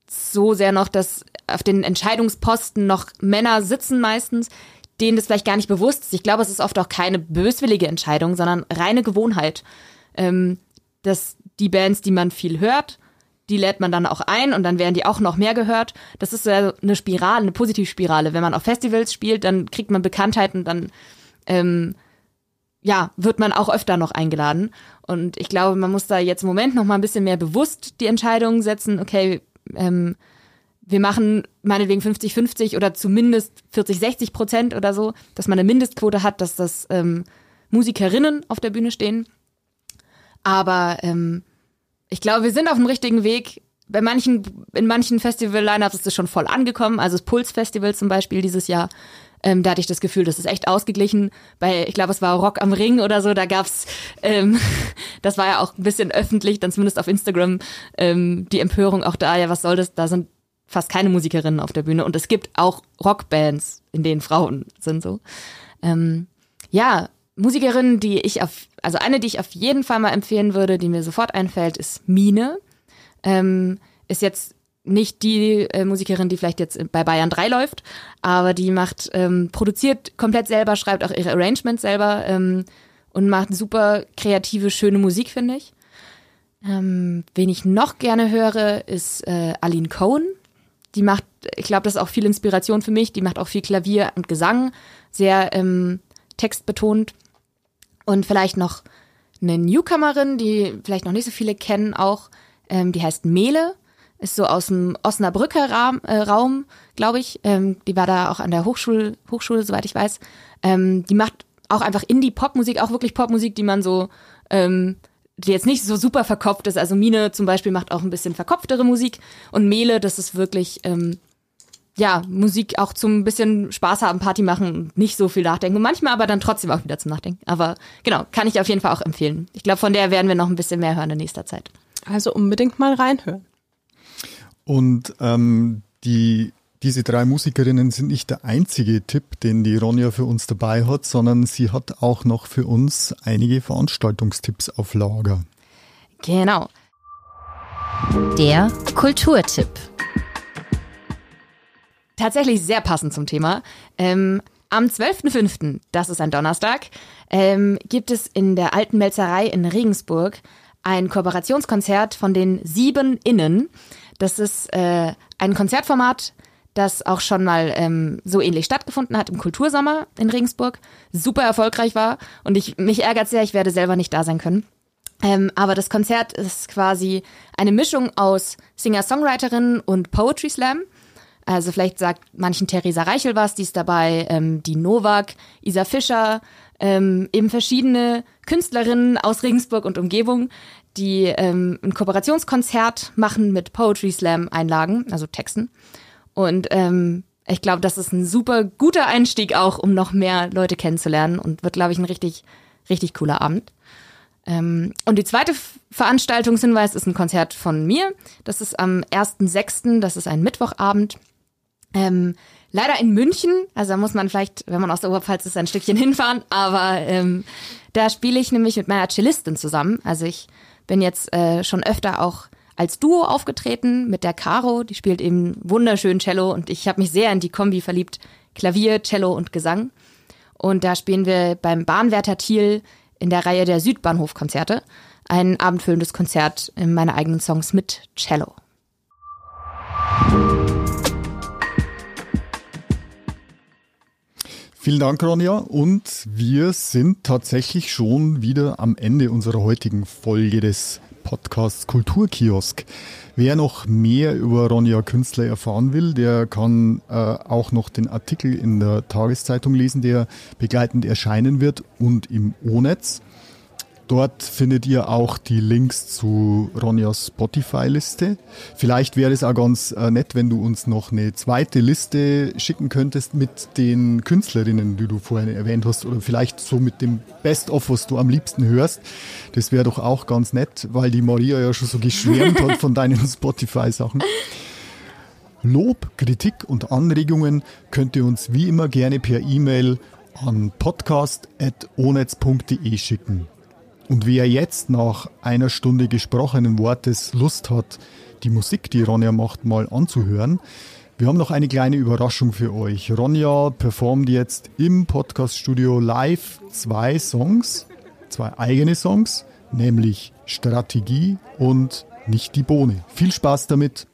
so sehr noch, dass auf den Entscheidungsposten noch Männer sitzen meistens, denen das vielleicht gar nicht bewusst ist. Ich glaube, es ist oft auch keine böswillige Entscheidung, sondern reine Gewohnheit. Ähm, dass die Bands, die man viel hört, die lädt man dann auch ein und dann werden die auch noch mehr gehört. Das ist so eine Spirale, eine Positivspirale. Wenn man auf Festivals spielt, dann kriegt man Bekanntheit und dann ähm, ja, wird man auch öfter noch eingeladen. Und ich glaube, man muss da jetzt im Moment noch mal ein bisschen mehr bewusst die Entscheidungen setzen, okay, ähm, wir machen meinetwegen 50-50 oder zumindest 40-60 Prozent oder so, dass man eine Mindestquote hat, dass das ähm, Musikerinnen auf der Bühne stehen. Aber ähm, ich glaube, wir sind auf dem richtigen Weg. Bei manchen, in manchen Festival-Lineups ist es schon voll angekommen. Also das Puls-Festival zum Beispiel dieses Jahr. Ähm, da hatte ich das Gefühl, das ist echt ausgeglichen. Bei, ich glaube, es war Rock am Ring oder so, da gab's, ähm, das war ja auch ein bisschen öffentlich, dann zumindest auf Instagram, ähm, die Empörung auch da, ja, was soll das? Da sind fast keine Musikerinnen auf der Bühne und es gibt auch Rockbands, in denen Frauen sind so. Ähm, ja, Musikerinnen, die ich auf, also eine, die ich auf jeden Fall mal empfehlen würde, die mir sofort einfällt, ist Mine. Ähm, ist jetzt nicht die äh, Musikerin, die vielleicht jetzt bei Bayern 3 läuft, aber die macht, ähm, produziert komplett selber, schreibt auch ihre Arrangements selber ähm, und macht super kreative, schöne Musik, finde ich. Ähm, wen ich noch gerne höre, ist äh, Aline Cohen. Die macht, ich glaube, das ist auch viel Inspiration für mich. Die macht auch viel Klavier und Gesang, sehr ähm, textbetont. Und vielleicht noch eine Newcomerin, die vielleicht noch nicht so viele kennen auch, ähm, die heißt Mele, ist so aus dem Osnabrücker Raum, äh, Raum glaube ich. Ähm, die war da auch an der Hochschule, Hochschule soweit ich weiß. Ähm, die macht auch einfach Indie-Popmusik, auch wirklich Popmusik, die man so, ähm, die jetzt nicht so super verkopft ist. Also Mine zum Beispiel macht auch ein bisschen verkopftere Musik und Mele, das ist wirklich ähm, ja, Musik auch zum bisschen Spaß haben, Party machen, nicht so viel nachdenken. Und manchmal aber dann trotzdem auch wieder zum Nachdenken. Aber genau, kann ich auf jeden Fall auch empfehlen. Ich glaube, von der werden wir noch ein bisschen mehr hören in nächster Zeit. Also unbedingt mal reinhören. Und ähm, die, diese drei Musikerinnen sind nicht der einzige Tipp, den die Ronja für uns dabei hat, sondern sie hat auch noch für uns einige Veranstaltungstipps auf Lager. Genau. Der Kulturtipp tatsächlich sehr passend zum Thema. Ähm, am 12.05., das ist ein Donnerstag, ähm, gibt es in der Alten Melzerei in Regensburg ein Kooperationskonzert von den Sieben Innen. Das ist äh, ein Konzertformat, das auch schon mal ähm, so ähnlich stattgefunden hat im Kultursommer in Regensburg, super erfolgreich war und ich mich ärgert sehr, ich werde selber nicht da sein können. Ähm, aber das Konzert ist quasi eine Mischung aus Singer-Songwriterinnen und Poetry Slam. Also vielleicht sagt manchen Theresa Reichel was, die ist dabei, ähm, die Novak, Isa Fischer, ähm, eben verschiedene Künstlerinnen aus Regensburg und Umgebung, die ähm, ein Kooperationskonzert machen mit Poetry Slam Einlagen, also Texten. Und ähm, ich glaube, das ist ein super guter Einstieg auch, um noch mehr Leute kennenzulernen und wird, glaube ich, ein richtig, richtig cooler Abend. Ähm, und die zweite Veranstaltungshinweis ist ein Konzert von mir. Das ist am 1.6., das ist ein Mittwochabend. Ähm, leider in München, also da muss man vielleicht, wenn man aus der Oberpfalz ist, ein Stückchen hinfahren, aber ähm, da spiele ich nämlich mit meiner Cellistin zusammen. Also ich bin jetzt äh, schon öfter auch als Duo aufgetreten mit der Caro, die spielt eben wunderschön Cello und ich habe mich sehr in die Kombi verliebt, Klavier, Cello und Gesang. Und da spielen wir beim Bahnwärter Thiel in der Reihe der Südbahnhofkonzerte ein abendfüllendes Konzert in meine eigenen Songs mit Cello. Vielen Dank, Ronja. Und wir sind tatsächlich schon wieder am Ende unserer heutigen Folge des Podcasts Kulturkiosk. Wer noch mehr über Ronja Künstler erfahren will, der kann äh, auch noch den Artikel in der Tageszeitung lesen, der begleitend erscheinen wird und im O-Netz. Dort findet ihr auch die Links zu Ronjas Spotify-Liste. Vielleicht wäre es auch ganz äh, nett, wenn du uns noch eine zweite Liste schicken könntest mit den Künstlerinnen, die du vorhin erwähnt hast, oder vielleicht so mit dem Best-of, was du am liebsten hörst. Das wäre doch auch ganz nett, weil die Maria ja schon so geschwärmt hat von deinen Spotify-Sachen. Lob, Kritik und Anregungen könnt ihr uns wie immer gerne per E-Mail an podcast.onetz.de schicken. Und wer jetzt nach einer Stunde gesprochenen Wortes Lust hat, die Musik, die Ronja macht, mal anzuhören, wir haben noch eine kleine Überraschung für euch. Ronja performt jetzt im Podcaststudio live zwei Songs, zwei eigene Songs, nämlich Strategie und Nicht die Bohne. Viel Spaß damit!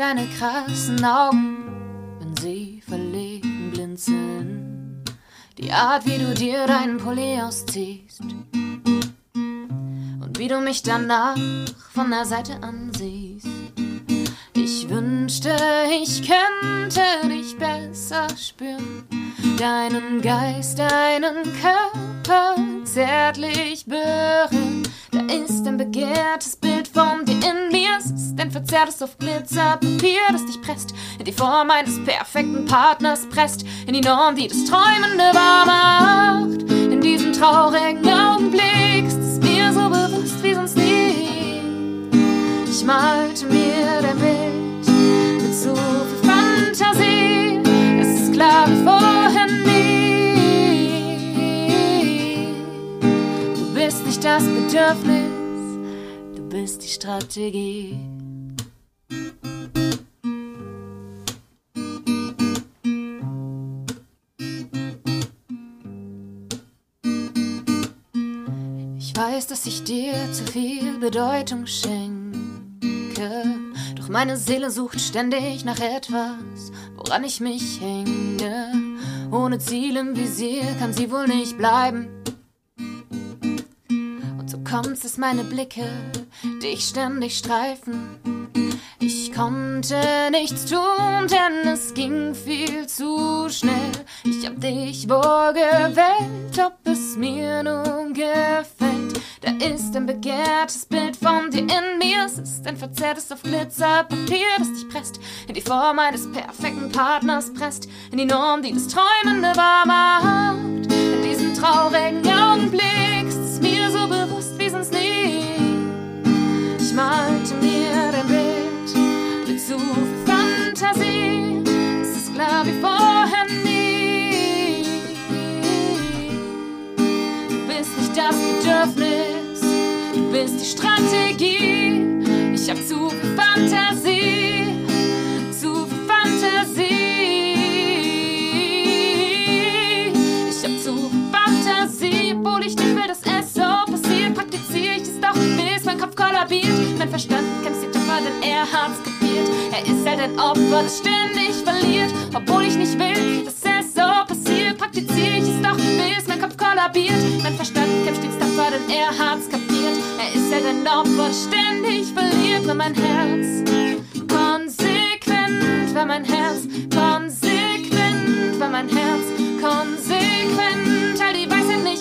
Deine krassen Augen, wenn sie verlegen blinzeln. Die Art, wie du dir deinen Pulli ausziehst. Und wie du mich danach von der Seite ansiehst. Ich wünschte, ich könnte dich besser spüren. Deinen Geist, deinen Körper zärtlich berühren. Da ist ein begehrtes Bild von dir in mir. Es ist ein verzerrtes auf Glitzerpapier, das dich presst. In die Form eines perfekten Partners presst. In die Norm, die das Träumende wahr macht. In diesem traurigen Augenblick ist es mir so bewusst wie sonst nie. Ich malte mir dein Bild mit so nicht das Bedürfnis bist die Strategie. Ich weiß, dass ich dir zu viel Bedeutung schenke. Doch meine Seele sucht ständig nach etwas, woran ich mich hänge. Ohne Ziel im Visier kann sie wohl nicht bleiben kommst, dass meine Blicke dich ständig streifen. Ich konnte nichts tun, denn es ging viel zu schnell. Ich hab dich wohl gewählt, ob es mir nun gefällt. Da ist ein begehrtes Bild von dir in mir. Es ist ein verzerrtes auf Glitzerpapier, das dich presst. In die Form eines perfekten Partners presst. In die Norm, die das Träumende wahr macht. In diesem traurigen Augenblick malte mir dein Bild mit zu viel Fantasie. Es ist klar wie vorher nie. Du bist nicht das Bedürfnis, du bist die Strategie. Ich hab zu viel Fantasie, Kopf kollabiert. Mein Verstand kämpft sich Töpfer, denn er hat's kapiert. Er ist halt ein Opfer, das ständig verliert. Obwohl ich nicht will, dass es so passiert. Praktiziere ich es doch, bis mein Kopf kollabiert. Mein Verstand kämpft stets Töpfer, denn er hat's kapiert. Er ist halt ein Opfer, das ständig verliert. Nur mein Herz konsequent, war mein Herz konsequent, war mein Herz konsequent. Halt die Weisheit nicht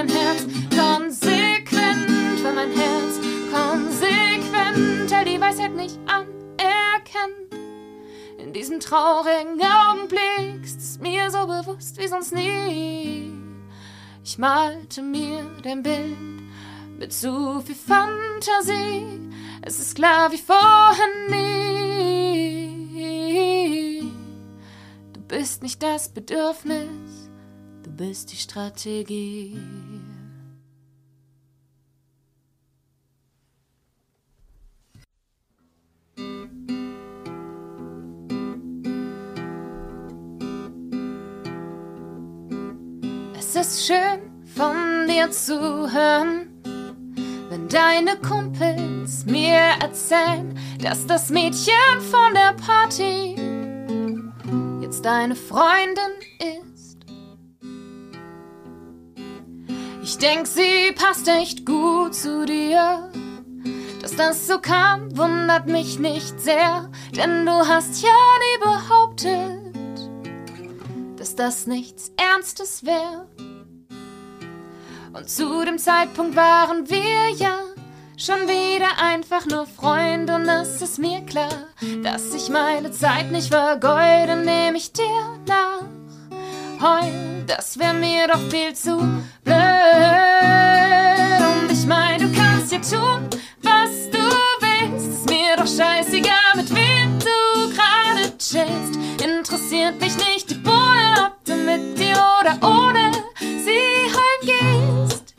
mein Herz konsequent, weil mein Herz konsequent all die Weisheit nicht anerkennt. In diesem traurigen Augenblick ist es mir so bewusst wie sonst nie. Ich malte mir dein Bild mit zu viel Fantasie. Es ist klar wie vorhin nie. Du bist nicht das Bedürfnis, du bist die Strategie. Es ist schön von dir zu hören, wenn deine Kumpels mir erzählen, dass das Mädchen von der Party jetzt deine Freundin ist. Ich denk, sie passt echt gut zu dir. Dass das so kam, wundert mich nicht sehr, denn du hast ja nie behauptet, dass das nichts Ernstes wäre. Und zu dem Zeitpunkt waren wir ja schon wieder einfach nur Freunde und es ist mir klar, dass ich meine Zeit nicht vergeude, nehme ich dir nach. Heul, das wäre mir doch viel zu blöd. Und ich meine, du kannst ja tun, was du willst. Ist mir doch scheißegal, mit wem du gerade chillst. Interessiert mich nicht die Bohne, du mit dir oder ohne sie heimgehst.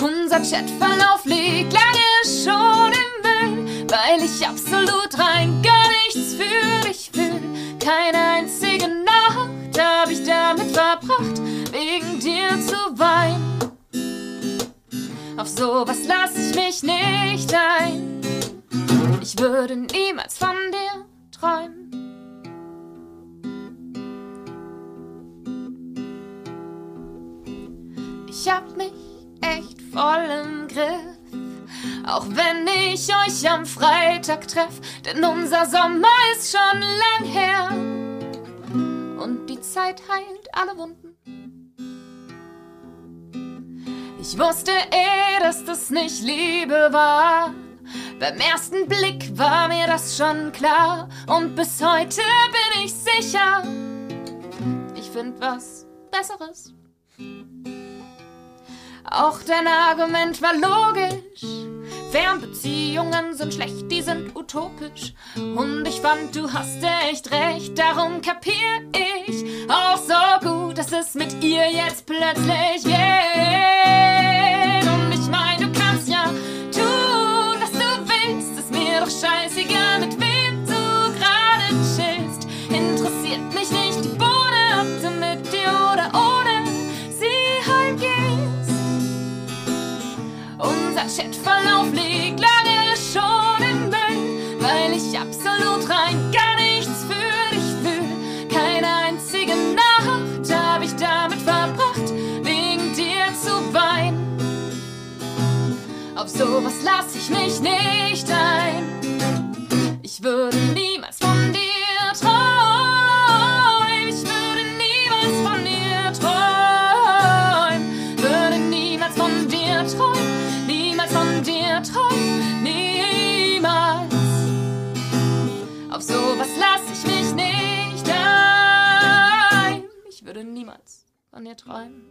Unser Chatverlauf liegt lange schon im Müll, weil ich absolut rein gar nichts für dich fühl. Keine einzige Nacht hab ich damit verbracht, wegen dir zu weinen. Auf sowas lass ich mich nicht ein. Ich würde niemals von dir träumen. Ich hab mich echt voll im Griff. Auch wenn ich euch am Freitag treff, denn unser Sommer ist schon lang her. Und die Zeit heilt alle Wunden. Ich wusste eh, dass das nicht Liebe war. Beim ersten Blick war mir das schon klar. Und bis heute bin ich sicher, ich find was Besseres. Auch dein Argument war logisch. Fernbeziehungen sind schlecht, die sind utopisch. Und ich fand, du hast echt recht, darum kapier ich auch so gut, dass es mit ihr jetzt plötzlich geht. Und ich mein, du kannst ja tun, was du willst. Ist mir doch scheißegal, Chatverlauf liegt lange schon im Müll, weil ich absolut rein gar nichts für dich fühl. Keine einzige Nacht hab ich damit verbracht, wegen dir zu weinen. Auf sowas lass ich mich nicht ein. Ich würde niemals von dir träumen.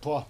Boah.